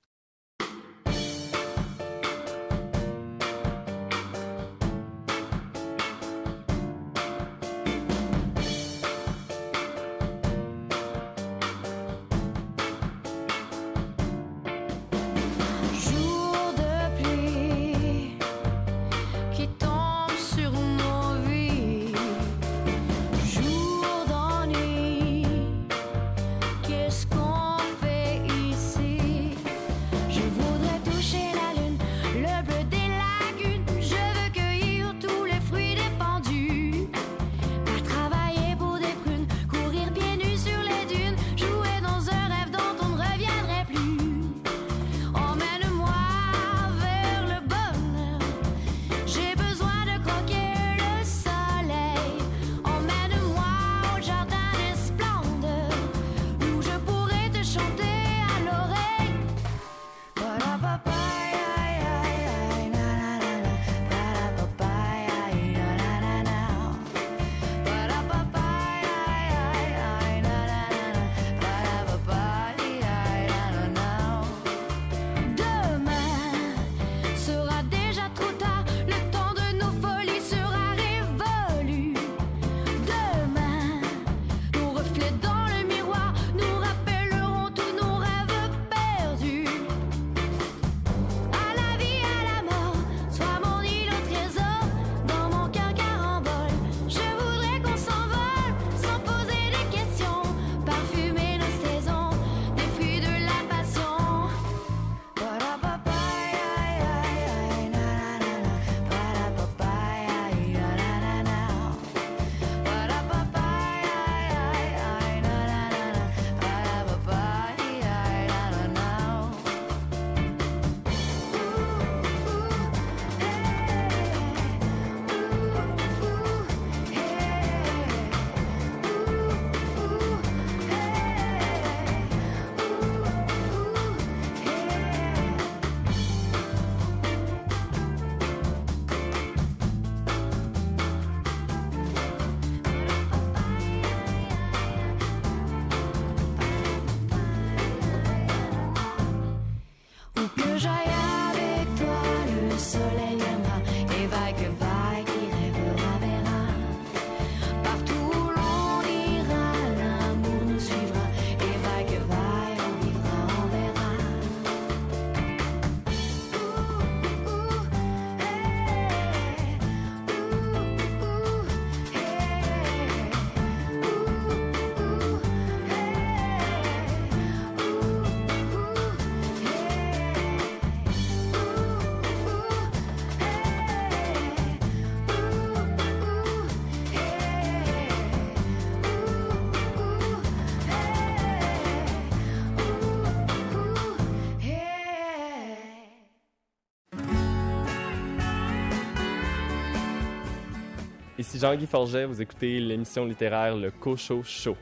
Jean-Guy Forget, vous écoutez l'émission littéraire Le Cocho Show.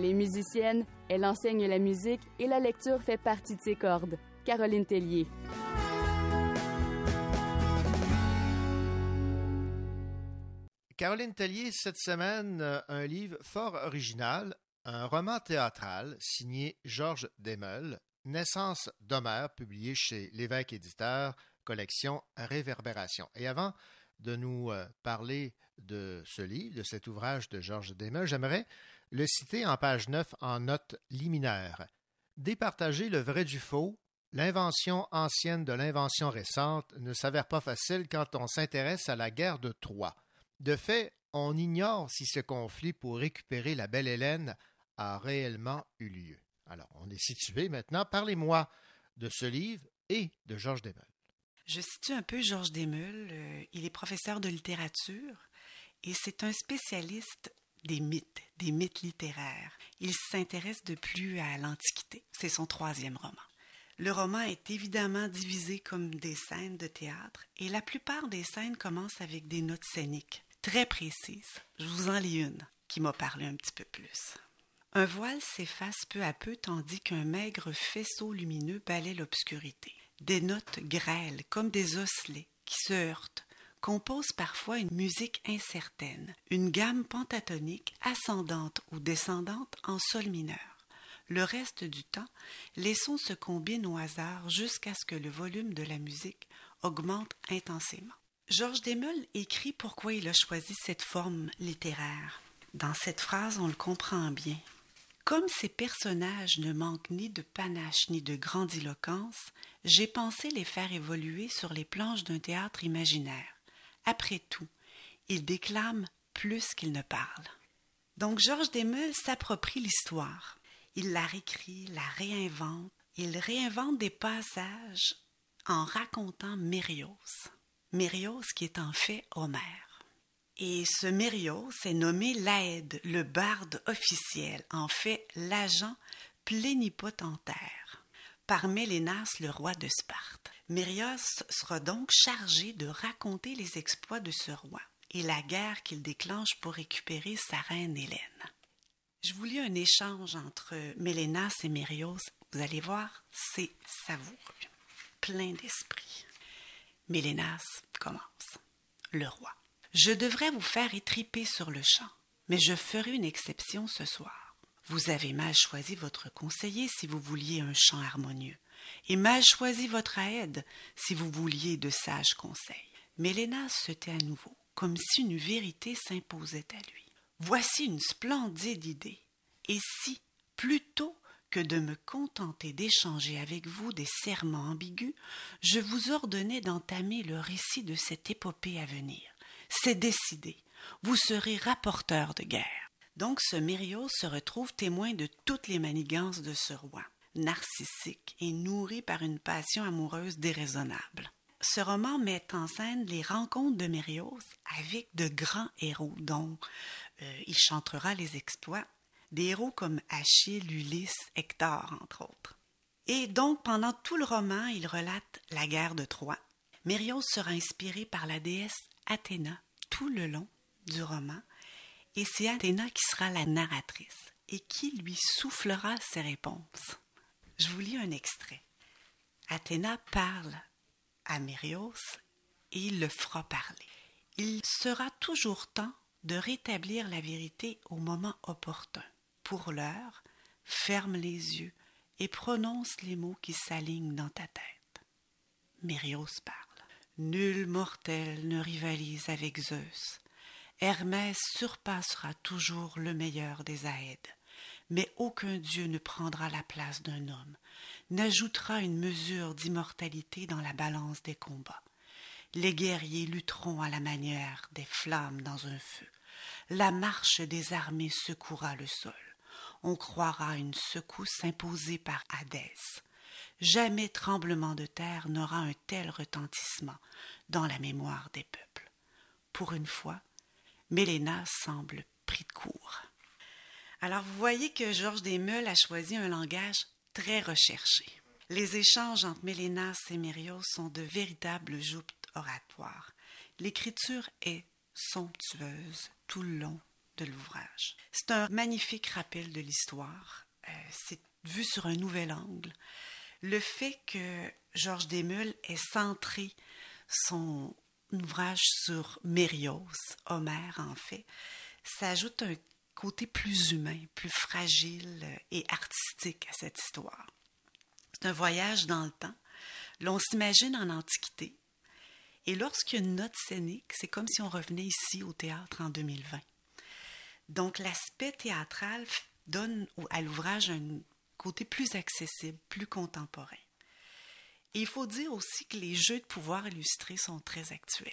Elle est musicienne, elle enseigne la musique et la lecture fait partie de ses cordes. Caroline Tellier. Caroline Tellier, cette semaine, euh, un livre fort original, un roman théâtral signé Georges Desmeules, Naissance d'Homère, publié chez l'évêque éditeur, collection Réverbération. Et avant de nous euh, parler de ce livre, de cet ouvrage de Georges Desmeules, j'aimerais le citer en page 9 en note liminaire. Départager le vrai du faux, l'invention ancienne de l'invention récente ne s'avère pas facile quand on s'intéresse à la guerre de Troie. De fait, on ignore si ce conflit pour récupérer la belle Hélène a réellement eu lieu. Alors, on est situé maintenant. Parlez-moi de ce livre et de Georges Desmeules. Je situe un peu Georges Desmeules. Euh, il est professeur de littérature et c'est un spécialiste des mythes, des mythes littéraires. Il s'intéresse de plus à l'Antiquité. C'est son troisième roman. Le roman est évidemment divisé comme des scènes de théâtre et la plupart des scènes commencent avec des notes scéniques très précises. Je vous en lis une qui m'a parlé un petit peu plus. Un voile s'efface peu à peu tandis qu'un maigre faisceau lumineux balaie l'obscurité. Des notes grêles comme des osselets qui se heurtent composent parfois une musique incertaine, une gamme pentatonique ascendante ou descendante en sol mineur. Le reste du temps, les sons se combinent au hasard jusqu'à ce que le volume de la musique augmente intensément. Georges Desmeules écrit pourquoi il a choisi cette forme littéraire. Dans cette phrase, on le comprend bien. Comme ces personnages ne manquent ni de panache ni de grandiloquence, j'ai pensé les faire évoluer sur les planches d'un théâtre imaginaire. Après tout, ils déclament plus qu'ils ne parlent. Donc Georges Desmeules s'approprie l'histoire. Il la réécrit, la réinvente. Il réinvente des passages en racontant Mérios. Mérios qui est en fait Homère. Et ce Mérios est nommé Laède, le barde officiel, en fait l'agent plénipotentaire, par Mélénas, le roi de Sparte. Mérios sera donc chargé de raconter les exploits de ce roi et la guerre qu'il déclenche pour récupérer sa reine Hélène. Je vous lis un échange entre Mélénas et Mérios. Vous allez voir, c'est savoureux, plein d'esprit. Mélénas commence. Le roi. Je devrais vous faire étriper sur le champ, mais je ferai une exception ce soir. Vous avez mal choisi votre conseiller si vous vouliez un chant harmonieux, et mal choisi votre aide si vous vouliez de sages conseils. Mélénas se tait à nouveau, comme si une vérité s'imposait à lui. Voici une splendide idée. Et si, plutôt que de me contenter d'échanger avec vous des serments ambigus, je vous ordonnais d'entamer le récit de cette épopée à venir. C'est décidé. Vous serez rapporteur de guerre. Donc ce Mérios se retrouve témoin de toutes les manigances de ce roi, narcissique et nourri par une passion amoureuse déraisonnable. Ce roman met en scène les rencontres de Mérios avec de grands héros dont euh, il chantera les exploits des héros comme Achille, Ulysse, Hector, entre autres. Et donc, pendant tout le roman, il relate la guerre de Troie. Mérios sera inspiré par la déesse Athéna tout le long du roman, et c'est Athéna qui sera la narratrice et qui lui soufflera ses réponses. Je vous lis un extrait. Athéna parle à Mérios et il le fera parler. Il sera toujours temps de rétablir la vérité au moment opportun pour l'heure, ferme les yeux et prononce les mots qui s'alignent dans ta tête. Mérios parle. Nul mortel ne rivalise avec Zeus. Hermès surpassera toujours le meilleur des Aèdes, mais aucun dieu ne prendra la place d'un homme, n'ajoutera une mesure d'immortalité dans la balance des combats. Les guerriers lutteront à la manière des flammes dans un feu. La marche des armées secouera le sol on croira une secousse imposée par Hadès. Jamais tremblement de terre n'aura un tel retentissement dans la mémoire des peuples. Pour une fois, Mélena semble pris de court. Alors vous voyez que Georges Desmeules a choisi un langage très recherché. Les échanges entre Mélénas et Mérios sont de véritables joutes oratoires. L'écriture est somptueuse tout le long l'ouvrage. C'est un magnifique rappel de l'histoire. Euh, c'est vu sur un nouvel angle. Le fait que Georges Desmeules ait centré son ouvrage sur Mérios, Homère en fait, ça ajoute un côté plus humain, plus fragile et artistique à cette histoire. C'est un voyage dans le temps. L'on s'imagine en Antiquité. Et lorsqu'il y a une note scénique, c'est comme si on revenait ici au théâtre en 2020. Donc l'aspect théâtral donne à l'ouvrage un côté plus accessible, plus contemporain. Et il faut dire aussi que les jeux de pouvoir illustrés sont très actuels.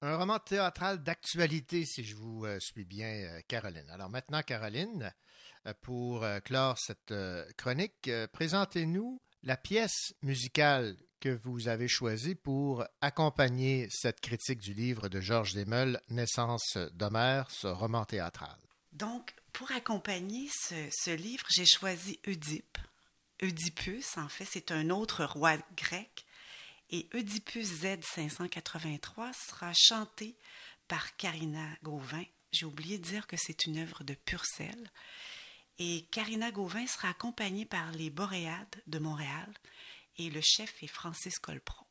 Un roman théâtral d'actualité, si je vous euh, suis bien, euh, Caroline. Alors maintenant, Caroline, euh, pour clore cette chronique, présentez-nous la pièce musicale que vous avez choisie pour accompagner cette critique du livre de Georges Desmeules, Naissance d'Homère, ce roman théâtral. Donc, pour accompagner ce, ce livre, j'ai choisi Oedipe. Oedipus, en fait, c'est un autre roi grec. Et Oedipus Z 583 sera chanté par Karina Gauvin. J'ai oublié de dire que c'est une œuvre de Purcell. Et Karina Gauvin sera accompagnée par les Boréades de Montréal. Et le chef est Francis Colpron.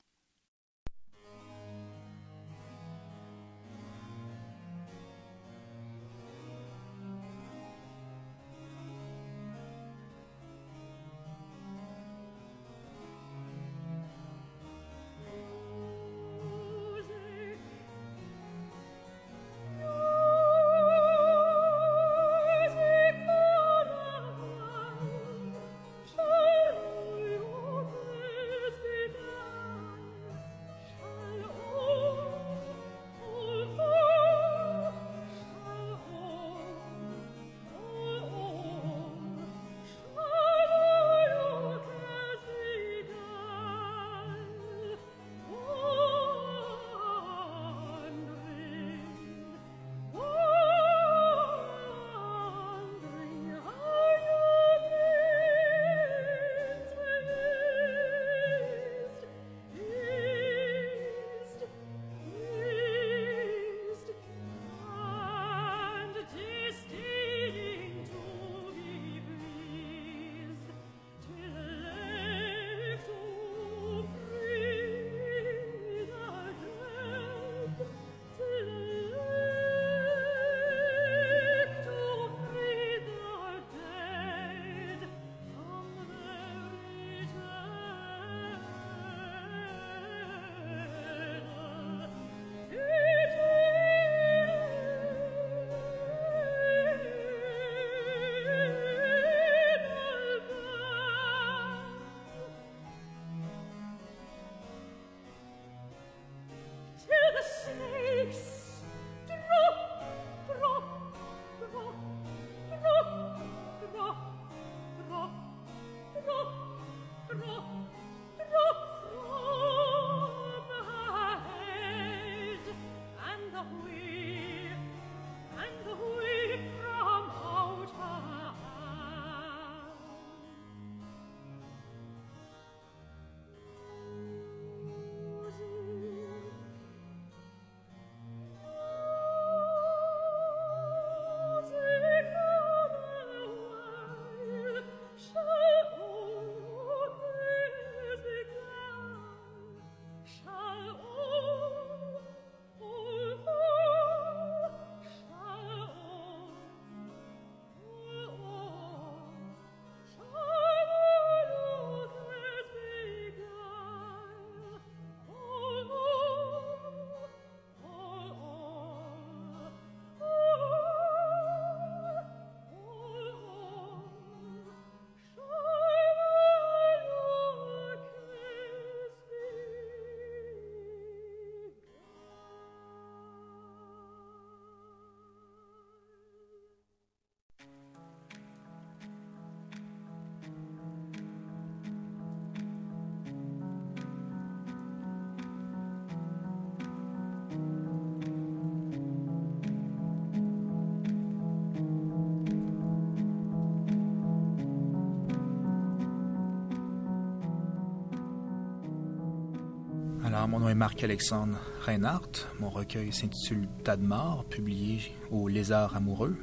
Mon nom est Marc-Alexandre Reinhardt. Mon recueil s'intitule Tas de mort, publié au Lézard amoureux.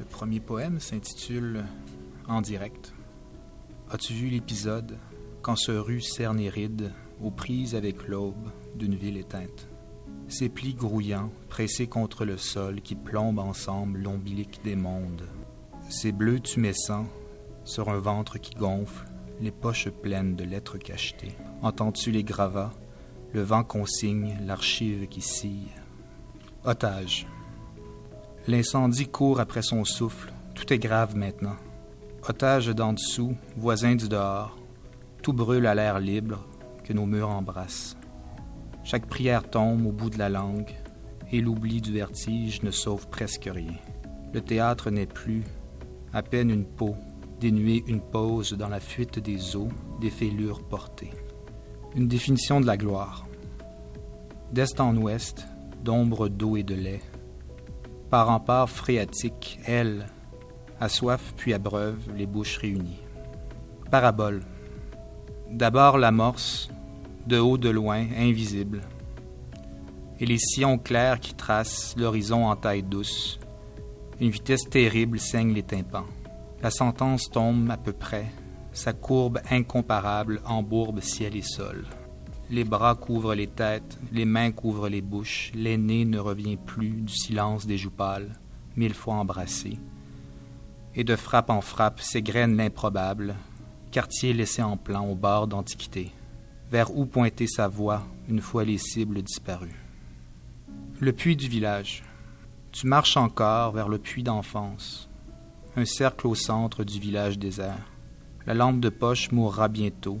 Le premier poème s'intitule En direct. As-tu vu l'épisode quand se rue cerne et ride aux prises avec l'aube d'une ville éteinte? Ses plis grouillants, pressés contre le sol qui plombe ensemble l'ombilic des mondes? Ses bleus tumescents sur un ventre qui gonfle, les poches pleines de lettres cachetées. Entends-tu les gravats le vent consigne, l'archive qui scie. Otage. L'incendie court après son souffle, tout est grave maintenant. Otage d'en dessous, voisin du dehors, tout brûle à l'air libre que nos murs embrassent. Chaque prière tombe au bout de la langue, et l'oubli du vertige ne sauve presque rien. Le théâtre n'est plus, à peine une peau, dénuée une pause dans la fuite des eaux, des fêlures portées. Une définition de la gloire. D'est en ouest, d'ombre d'eau et de lait, par en part phréatique, elle, à soif puis à breuve, les bouches réunies. Parabole. D'abord l'amorce, de haut de loin, invisible, et les sillons clairs qui tracent l'horizon en taille douce. Une vitesse terrible saigne les tympans. La sentence tombe à peu près, sa courbe incomparable embourbe ciel et sol. Les bras couvrent les têtes, les mains couvrent les bouches, l'aîné ne revient plus du silence des joues pâles, mille fois embrassé. Et de frappe en frappe s'égrène l'improbable, quartier laissé en plan au bord d'Antiquité, vers où pointer sa voix une fois les cibles disparues. Le puits du village. Tu marches encore vers le puits d'enfance, un cercle au centre du village désert. La lampe de poche mourra bientôt,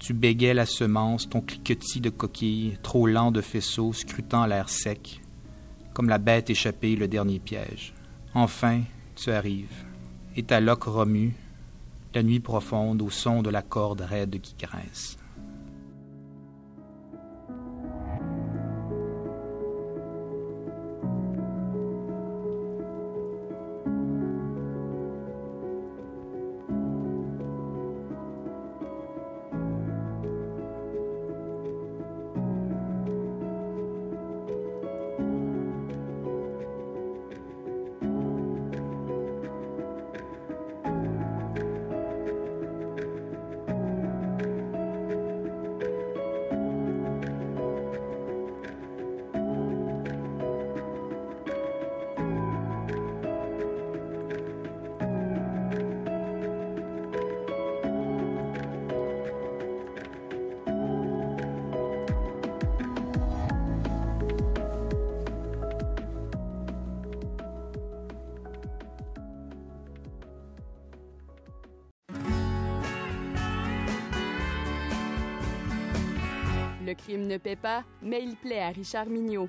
tu bégais la semence, ton cliquetis de coquilles, trop lent de faisceaux, scrutant l'air sec, comme la bête échappée le dernier piège. Enfin, tu arrives, et ta loque remue, la nuit profonde au son de la corde raide qui grince. Mais il plaît à Richard Mignot.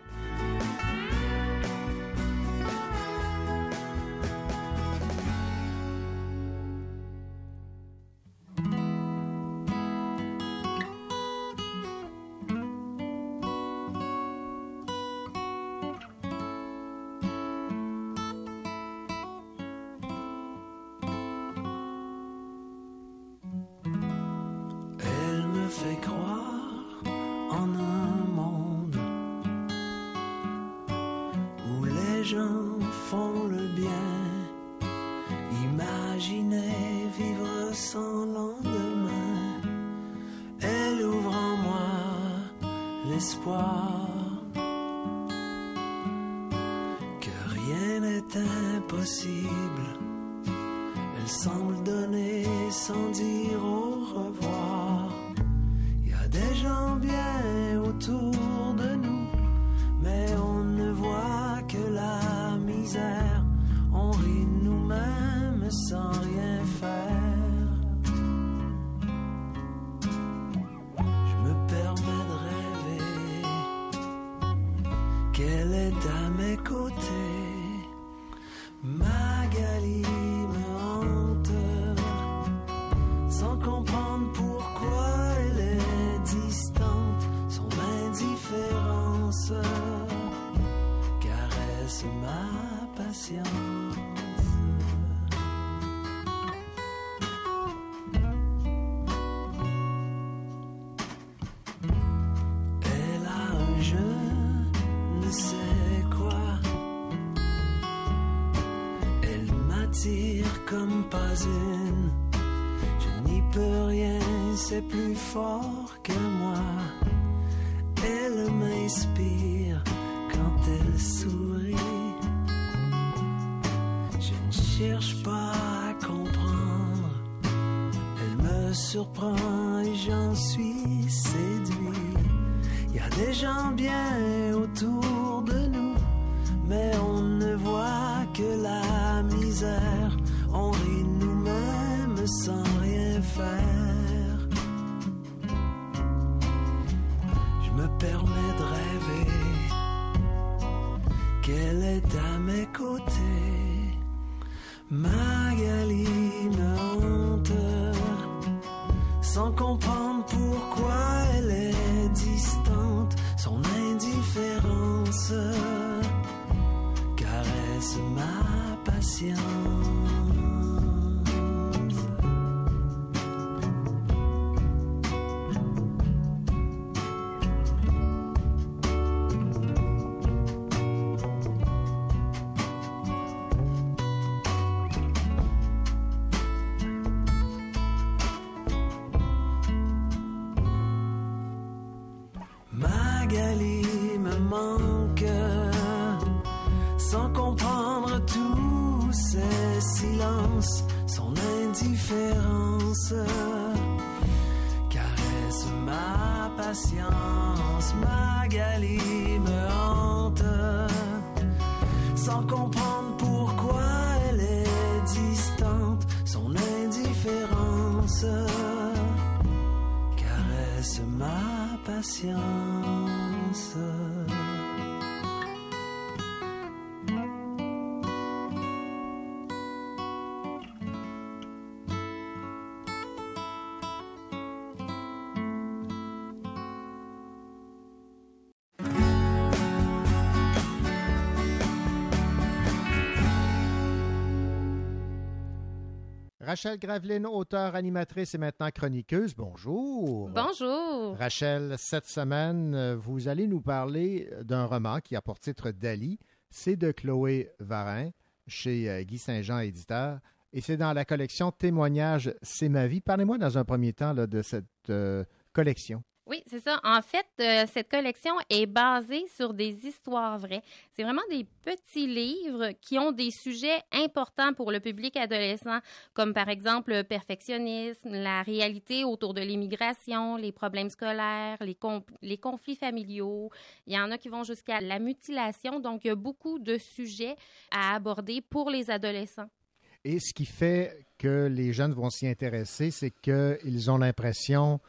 Me Rachel Graveline, auteure, animatrice et maintenant chroniqueuse. Bonjour. Bonjour. Rachel, cette semaine, euh, vous allez nous parler d'un roman qui a pour titre Dali. C'est de Chloé Varin chez euh, Guy Saint-Jean éditeur et c'est dans la collection Témoignages, c'est ma vie. Parlez-moi dans un premier temps là, de cette euh, collection. Oui, c'est ça. En fait, euh, cette collection est basée sur des histoires vraies. C'est vraiment des petits livres qui ont des sujets importants pour le public adolescent, comme par exemple le perfectionnisme, la réalité autour de l'immigration, les problèmes scolaires, les, les conflits familiaux. Il y en a qui vont jusqu'à la mutilation. Donc, il y a beaucoup de sujets à aborder pour les adolescents. Et ce qui fait que les jeunes vont s'y intéresser, c'est qu'ils ont l'impression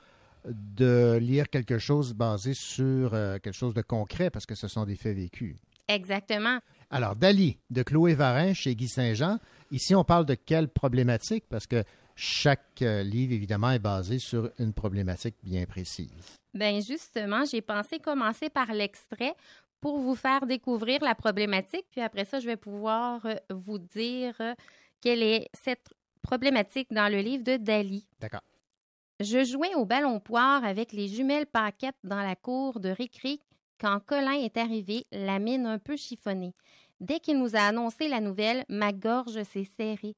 de lire quelque chose basé sur euh, quelque chose de concret parce que ce sont des faits vécus. Exactement. Alors, Dali, de Chloé Varin chez Guy Saint-Jean. Ici, on parle de quelle problématique? Parce que chaque euh, livre, évidemment, est basé sur une problématique bien précise. Ben justement, j'ai pensé commencer par l'extrait pour vous faire découvrir la problématique, puis après ça, je vais pouvoir euh, vous dire quelle est cette problématique dans le livre de Dali. D'accord. Je jouais au ballon poire avec les jumelles paquettes dans la cour de récré quand Colin est arrivé, la mine un peu chiffonnée. Dès qu'il nous a annoncé la nouvelle, ma gorge s'est serrée.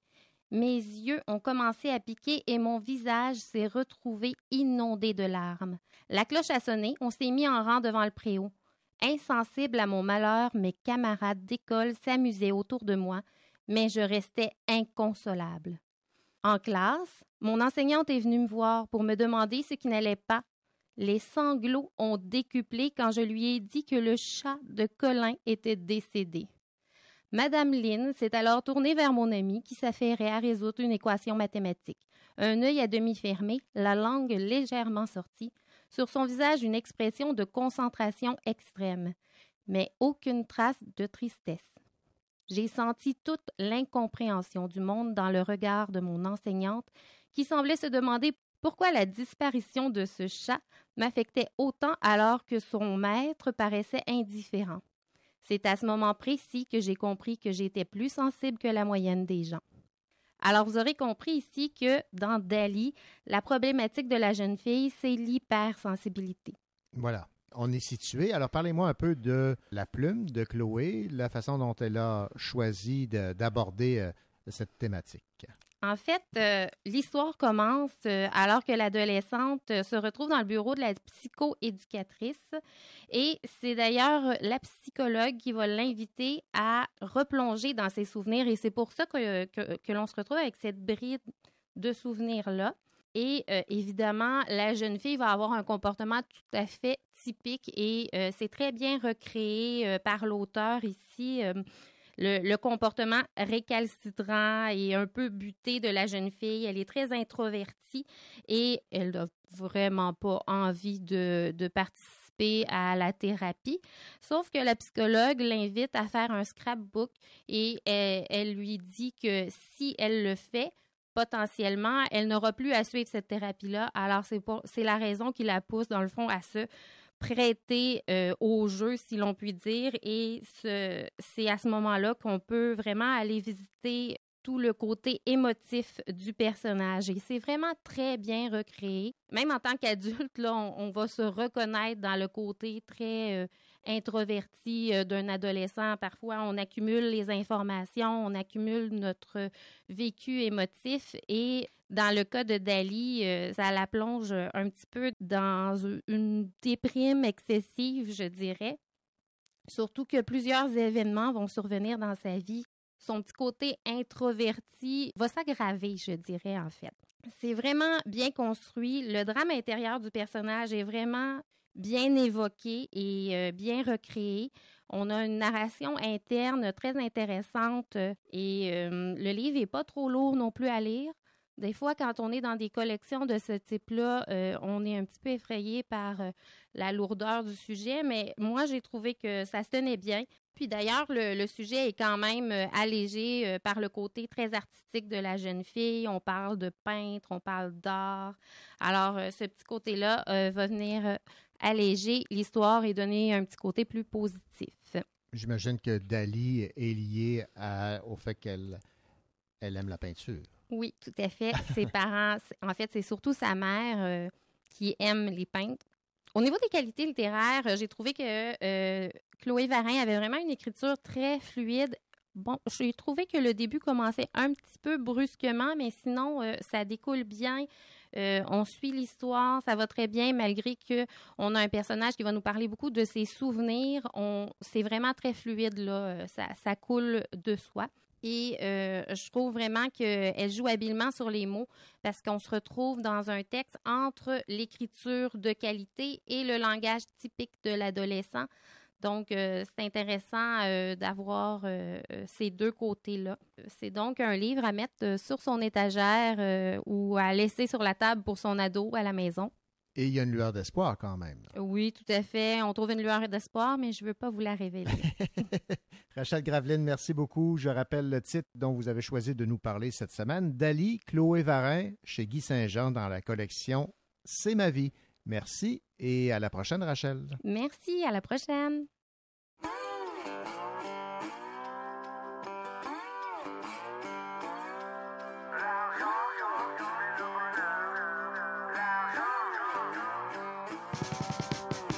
Mes yeux ont commencé à piquer et mon visage s'est retrouvé inondé de larmes. La cloche a sonné, on s'est mis en rang devant le préau. Insensible à mon malheur, mes camarades d'école s'amusaient autour de moi, mais je restais inconsolable. En classe, mon enseignante est venue me voir pour me demander ce qui n'allait pas. Les sanglots ont décuplé quand je lui ai dit que le chat de Colin était décédé. Madame Lynn s'est alors tournée vers mon ami qui s'affairait à résoudre une équation mathématique. Un œil à demi fermé, la langue légèrement sortie, sur son visage une expression de concentration extrême, mais aucune trace de tristesse. J'ai senti toute l'incompréhension du monde dans le regard de mon enseignante qui semblait se demander pourquoi la disparition de ce chat m'affectait autant alors que son maître paraissait indifférent. C'est à ce moment précis que j'ai compris que j'étais plus sensible que la moyenne des gens. Alors, vous aurez compris ici que dans Dali, la problématique de la jeune fille, c'est l'hypersensibilité. Voilà. On est situé. Alors, parlez-moi un peu de la plume de Chloé, la façon dont elle a choisi de- d'aborder euh, cette thématique. En fait, euh, l'histoire commence euh, alors que l'adolescente se retrouve dans le bureau de la psychoéducatrice et c'est d'ailleurs la psychologue qui va l'inviter à replonger dans ses souvenirs et c'est pour ça que, que, que l'on se retrouve avec cette bride de souvenirs-là. Et euh, évidemment, la jeune fille va avoir un comportement tout à fait typique et euh, c'est très bien recréé euh, par l'auteur ici. le, comportement récalcitrant et un peu buté de la jeune fille. Elle est très introvertie et elle n'a vraiment pas envie de, participer à la thérapie. Sauf que la psychologue l'invite à faire un scrapbook et elle lui dit que si elle le fait, potentiellement, elle n'aura plus à suivre cette thérapie-là. Alors, c'est la raison qui la pousse, dans le fond, à se prêter euh, au jeu, si l'on peut dire. Et ce- c'est à ce moment-là qu'on peut vraiment aller visiter tout le côté émotif du personnage. Et c'est vraiment très bien recréé. Même en tant qu'adulte, on va se reconnaître dans le côté très euh, introverti euh, d'un adolescent. Parfois, on accumule les informations, on accumule notre vécu émotif et dans le cas de Dali, euh, ça la plonge un petit peu dans une déprime excessive, je dirais. Surtout que plusieurs événements vont survenir dans sa vie. Son petit côté introverti va s'aggraver, je dirais, en fait. C'est vraiment bien construit. Le drame intérieur du personnage est vraiment bien évoqué et euh, bien recréé. On a une narration interne très intéressante euh, et euh, le livre est pas trop lourd non plus à lire. Des fois, quand on est dans des collections de ce type-là, on est un petit peu effrayé par la lourdeur du sujet, mais moi, j'ai trouvé que ça se tenait bien. Puis d'ailleurs, le, sujet est quand même allégé par le côté très artistique de la jeune fille. On parle de peintre, on parle d'art. Alors, ce petit côté-là va venir alléger l'histoire et donner un petit côté plus positif. J'imagine que Dali est lié à- au fait qu'elle elle aime la peinture. Oui, tout à fait. Ses parents, en fait, c'est surtout sa mère euh, qui aime les peintres. Au niveau des qualités littéraires, euh, j'ai trouvé que euh, Chloé Varin avait vraiment une écriture très fluide. Bon, j'ai trouvé que le début commençait un petit peu brusquement, mais sinon, euh, ça découle bien. Euh, on suit l'histoire, ça va très bien, malgré que on a un personnage qui va nous parler beaucoup de ses souvenirs. C'est vraiment très fluide euh, ça, ça coule de soi. Et euh, je trouve vraiment qu'elle joue habilement sur les mots parce qu'on se retrouve dans un texte entre l'écriture de qualité et le langage typique de l'adolescent. Donc, euh, c'est intéressant euh, d'avoir euh, ces deux côtés-là. C'est donc un livre à mettre sur son étagère ou à laisser sur la table pour son ado à la maison. Et il y a une lueur d'espoir quand même. Oui, tout à fait. On trouve une lueur d'espoir, mais je ne veux pas vous la révéler. Rachel Graveline, merci beaucoup. Je rappelle le titre dont vous avez choisi de nous parler cette semaine. Dali, Chloé Varin, chez Guy Saint-Jean dans la collection C'est ma vie. Merci et à la prochaine, Rachel. Merci, à la prochaine.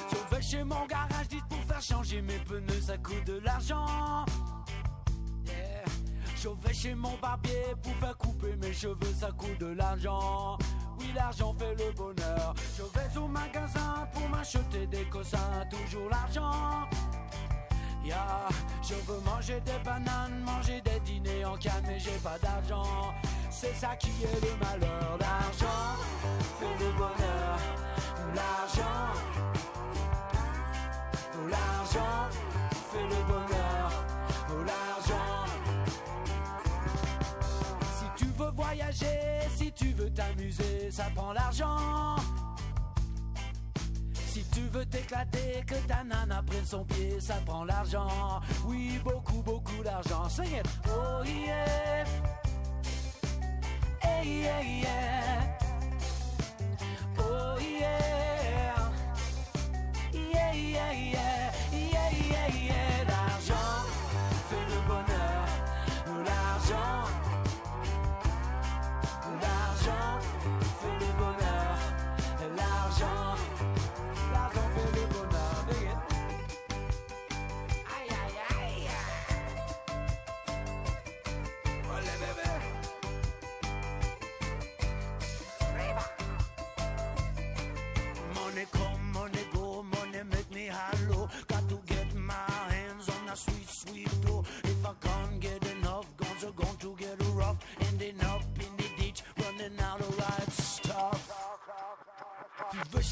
Je vais chez mon garage dit pour faire changer mes pneus, ça coûte de l'argent. Yeah. Je vais chez mon barbier pour faire couper mes cheveux, ça coûte de l'argent. Oui, l'argent fait le bonheur. Je vais au magasin pour m'acheter des cossins, toujours l'argent. Yeah. Je veux manger des bananes, manger des dîners en canne, mais j'ai pas d'argent. C'est ça qui est le malheur. L'argent fait le bonheur. L'argent l'argent fait le bonheur. L'argent. Si tu veux voyager, veux t'amuser, ça prend l'argent. Si tu veux t'éclater, que ta nana prenne son pied, ça prend l'argent. Oui, beaucoup, beaucoup d'argent. Sing. Oh yeah. Hey, yeah, yeah.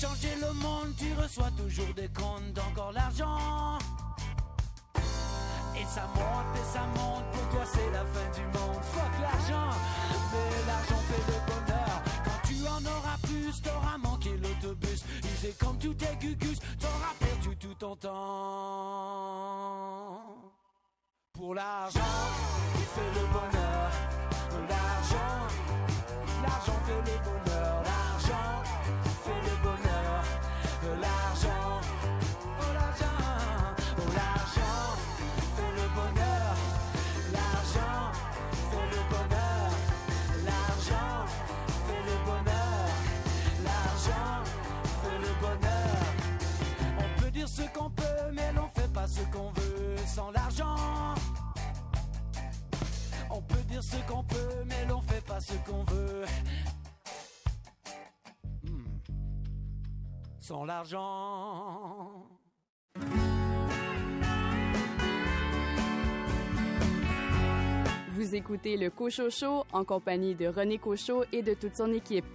changer le monde, tu reçois toujours des comptes, encore l'argent. Et ça monte et ça monte, pour toi c'est la fin du monde. Fuck l'argent, mais l'argent fait le bonheur. Quand tu en auras plus, t'auras manqué l'autobus. Usé comme tout tes gugus, t'auras perdu tout ton temps. Pour l'argent, qui fait le bonheur. L'argent, l'argent fait le bonheur. ce qu'on peut, mais l'on fait pas ce qu'on veut. Hmm. Sans l'argent. Vous écoutez le Cochot Show en compagnie de René Cochot et de toute son équipe.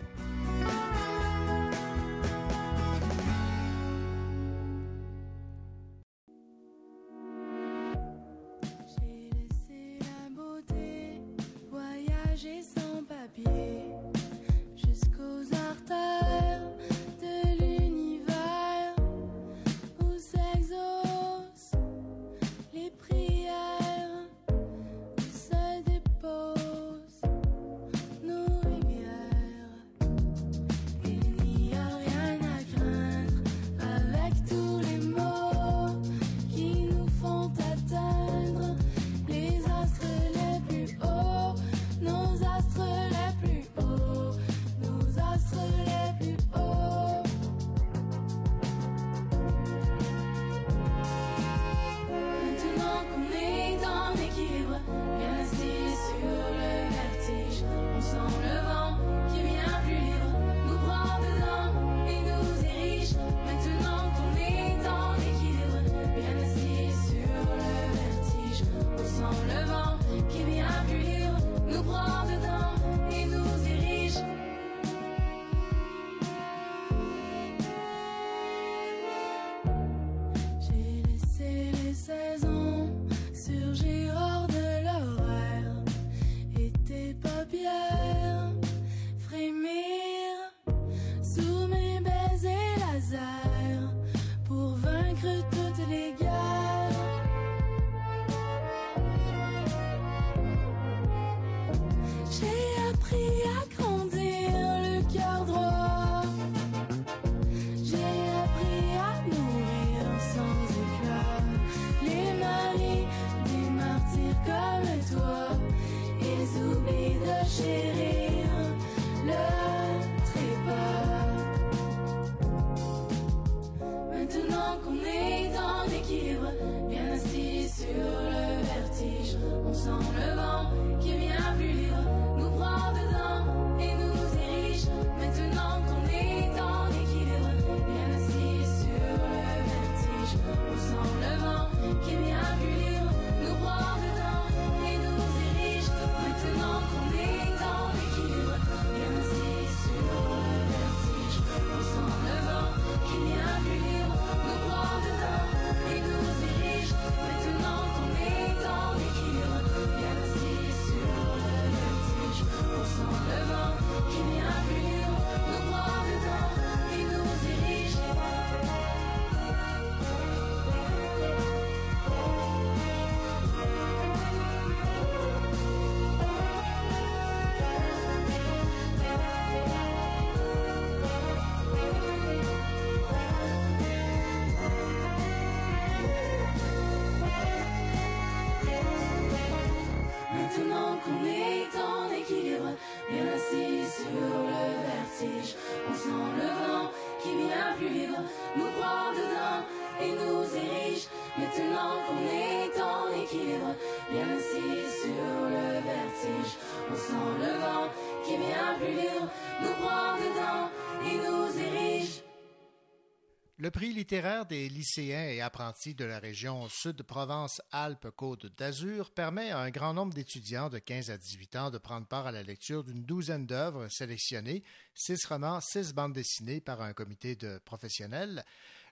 Le prix littéraire des lycéens et apprentis de la région Sud-Provence-Alpes-Côte d'Azur permet à un grand nombre d'étudiants de 15 à 18 ans de prendre part à la lecture d'une douzaine d'œuvres sélectionnées, six romans, six bandes dessinées par un comité de professionnels.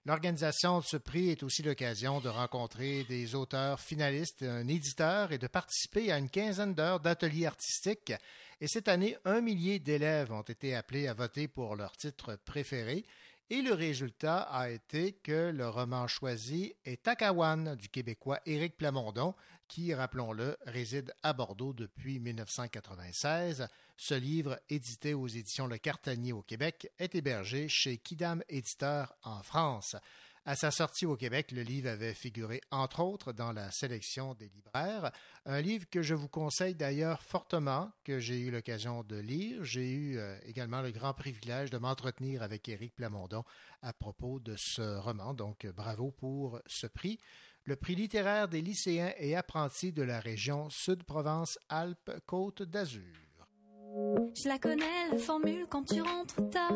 L'organisation de ce prix est aussi l'occasion de rencontrer des auteurs finalistes, un éditeur et de participer à une quinzaine d'heures d'ateliers artistiques. Et cette année, un millier d'élèves ont été appelés à voter pour leur titre préféré. Et le résultat a été que le roman choisi est Takawan du Québécois Éric Plamondon, qui, rappelons-le, réside à Bordeaux depuis 1996. Ce livre, édité aux éditions Le Cartanier au Québec, est hébergé chez Kidam Éditeur en France. À sa sortie au Québec, le livre avait figuré entre autres dans la sélection des libraires, un livre que je vous conseille d'ailleurs fortement, que j'ai eu l'occasion de lire. J'ai eu euh, également le grand privilège de m'entretenir avec Éric Plamondon à propos de ce roman, donc bravo pour ce prix. Le prix littéraire des lycéens et apprentis de la région Sud-Provence-Alpes-Côte d'Azur. Je la connais, la formule quand tu rentres tard.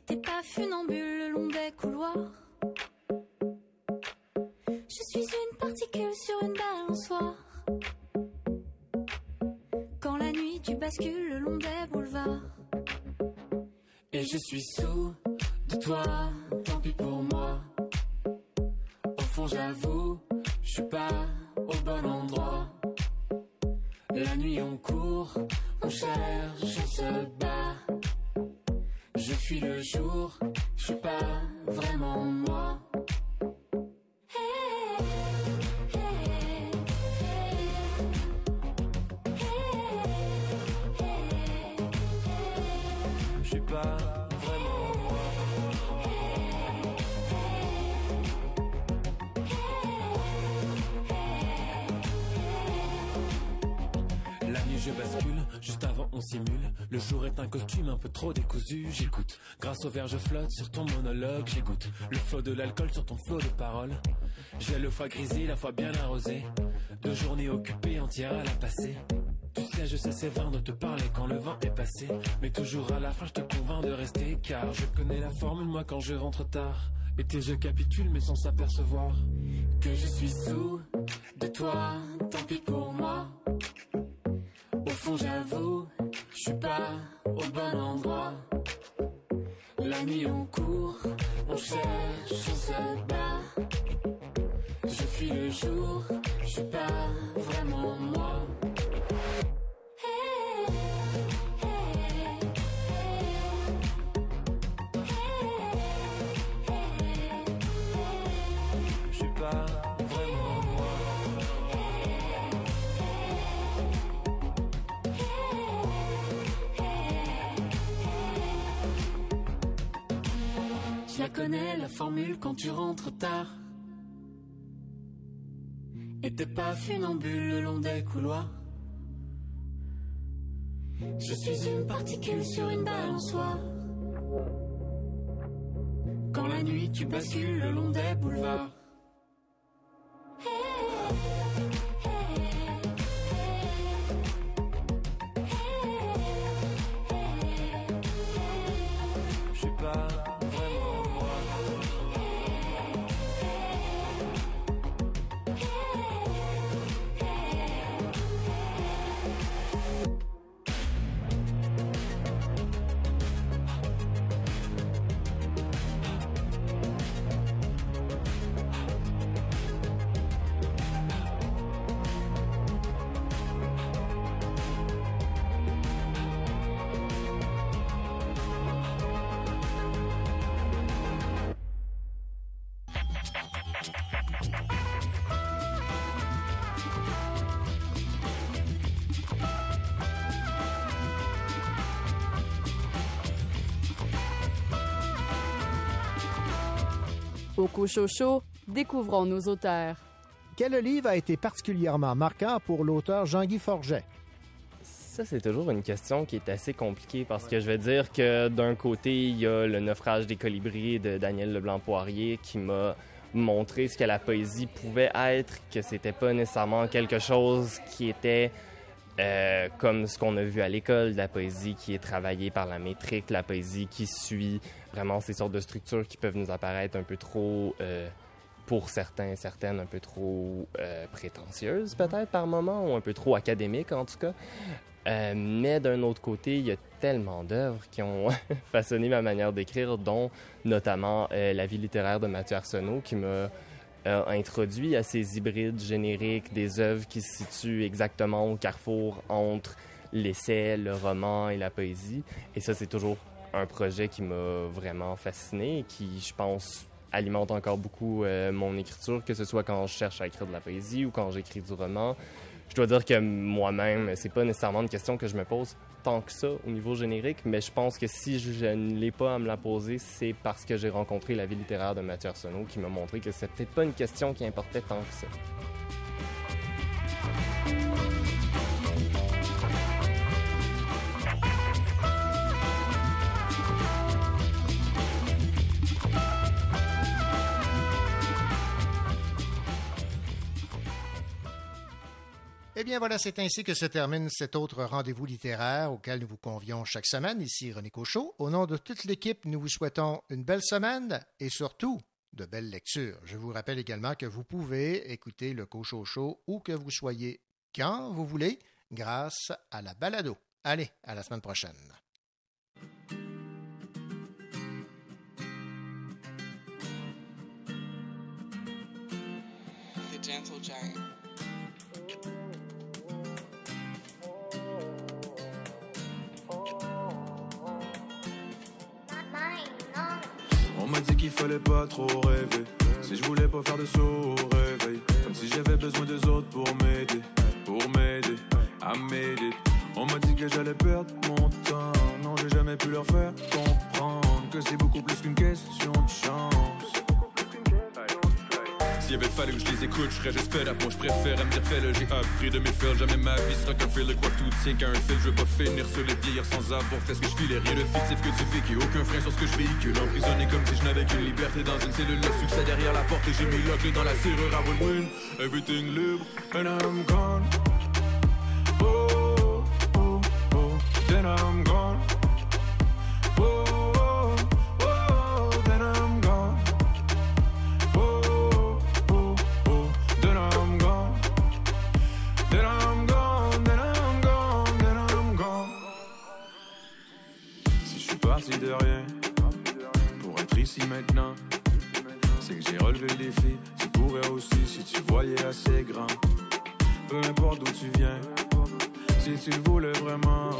Et pas funambule le long des couloirs. Je suis une particule sur une balançoire. Quand la nuit tu bascules le long des boulevards. Et je suis sous de toi, tant pis pour moi. Au fond, j'avoue, je suis pas au bon endroit. La nuit, on court, on cherche, on se bat. Je fuis le jour, je suis pas vraiment moi. Avant on simule. Le jour est un costume un peu trop décousu. J'écoute, grâce au verre je flotte sur ton monologue. J'écoute le flot de l'alcool sur ton flot de paroles. J'ai le foie grisé, la foi bien arrosée. Deux journées occupées entières à la passer. Tu sais, je sais c'est vain de te parler quand le vent est passé. Mais toujours à la fin, je te convainc de rester. Car je connais la formule, moi, quand je rentre tard. Et tes je capitule, mais sans s'apercevoir. Que je suis sous de toi, tant pis pour moi. Au fond, j'avoue, je suis pas au bon endroit. La nuit, on court, on cherche, on se bat. Je fuis le jour, je suis pas vraiment moi. Connais, la formule quand tu rentres tard. Et t'es pas funambule le long des couloirs. Je suis une particule sur une balançoire. Quand la nuit tu bascules le long des boulevards. Cochocho, découvrons nos auteurs. Quel livre a été particulièrement marquant pour l'auteur Jean-Guy Forget? Ça, c'est toujours une question qui est assez compliquée parce que je vais dire que d'un côté, il y a le naufrage des colibris de Daniel Leblanc-Poirier qui m'a montré ce que la poésie pouvait être, que c'était pas nécessairement quelque chose qui était euh, comme ce qu'on a vu à l'école, de la poésie qui est travaillée par la métrique, la poésie qui suit vraiment ces sortes de structures qui peuvent nous apparaître un peu trop, euh, pour certains, certaines, un peu trop euh, prétentieuses peut-être par moment, ou un peu trop académiques en tout cas. Euh, mais d'un autre côté, il y a tellement d'œuvres qui ont façonné ma manière d'écrire, dont notamment La vie littéraire de Mathieu Arsenault, qui m'a introduit à ces hybrides génériques, des œuvres qui se situent exactement au carrefour entre l'essai, le roman et la poésie. Et ça, c'est toujours un projet qui m'a vraiment fasciné et qui, je pense, alimente encore beaucoup euh, mon écriture, que ce soit quand je cherche à écrire de la poésie ou quand j'écris du roman. Je dois dire que moi-même, c'est pas nécessairement une question que je me pose tant que ça au niveau générique, mais je pense que si je ne l'ai pas à me la poser, c'est parce que j'ai rencontré la vie littéraire de Mathieu Arsenault qui m'a montré que c'était peut-être pas une question qui importait tant que ça. Eh bien voilà, c'est ainsi que se termine cet autre rendez-vous littéraire auquel nous vous convions chaque semaine. Ici René Cochot. Au nom de toute l'équipe, nous vous souhaitons une belle semaine et surtout de belles lectures. Je vous rappelle également que vous pouvez écouter le Cochot Show où que vous soyez quand vous voulez grâce à la balado. Allez, à la semaine prochaine. Qu'il fallait pas trop rêver. Si je voulais pas faire de saut au réveil. Comme si j'avais besoin des autres pour m'aider. Pour m'aider à m'aider. On m'a dit que j'allais perdre mon temps. Non, j'ai jamais pu leur faire comprendre que c'est beaucoup plus qu'une question de chance. S'il avait fallu que je les écoute, je serais juste. Moi, je préfère à me dire fais-le. J'ai appris de mes fails. Jamais ma vie sera qu'un fil. Quoi tout tient qu'à un fil. Je veux pas finir sur les dires sans avoir fait ce que je file. Rien de fictif que tu vécu. Aucun frein sur ce que je véhicule. Emprisonné comme si je n'avais qu'une liberté dans une cellule. Le succès derrière la porte et j'ai mis la dans la serrure. I will win everything libre. And I'm gone. Maintenant, c'est que j'ai relevé le défi. Tu pourrais aussi si tu voyais assez grand. Peu importe d'où tu viens, si tu voulais vraiment,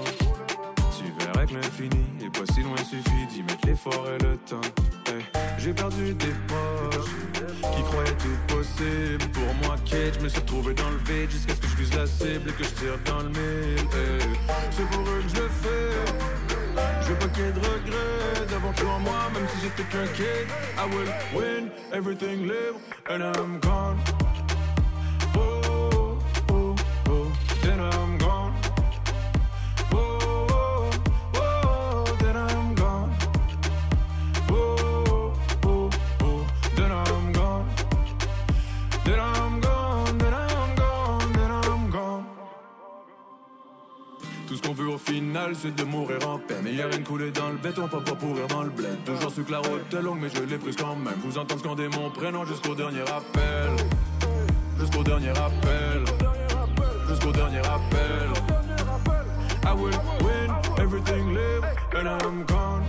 tu verrais que l'infini est pas si loin. Suffit d'y mettre l'effort et le temps. J'ai perdu des proches qui croyaient tout possible. Pour moi, Kate, je me suis retrouvé dans le vide jusqu'à ce que je vise la cible et que je tire dans le mille. C'est pour eux que je le fais. Je veux pas qu'il y ait de regrets cru en moi, même si j'étais qu'un kid. I will win everything libre and I'm gone. Oh, oh, oh, then I'm Tout ce qu'on veut au final, c'est de mourir en paix. Mais y'a rien de coulé dans le béton, pas pas pourrir dans le bled. Toujours su que la route est longue, mais je l'ai prise quand même. Vous entendre scander mon prénom jusqu'au dernier appel. Jusqu'au dernier appel. Jusqu'au dernier appel. I will win everything live and I'm gone.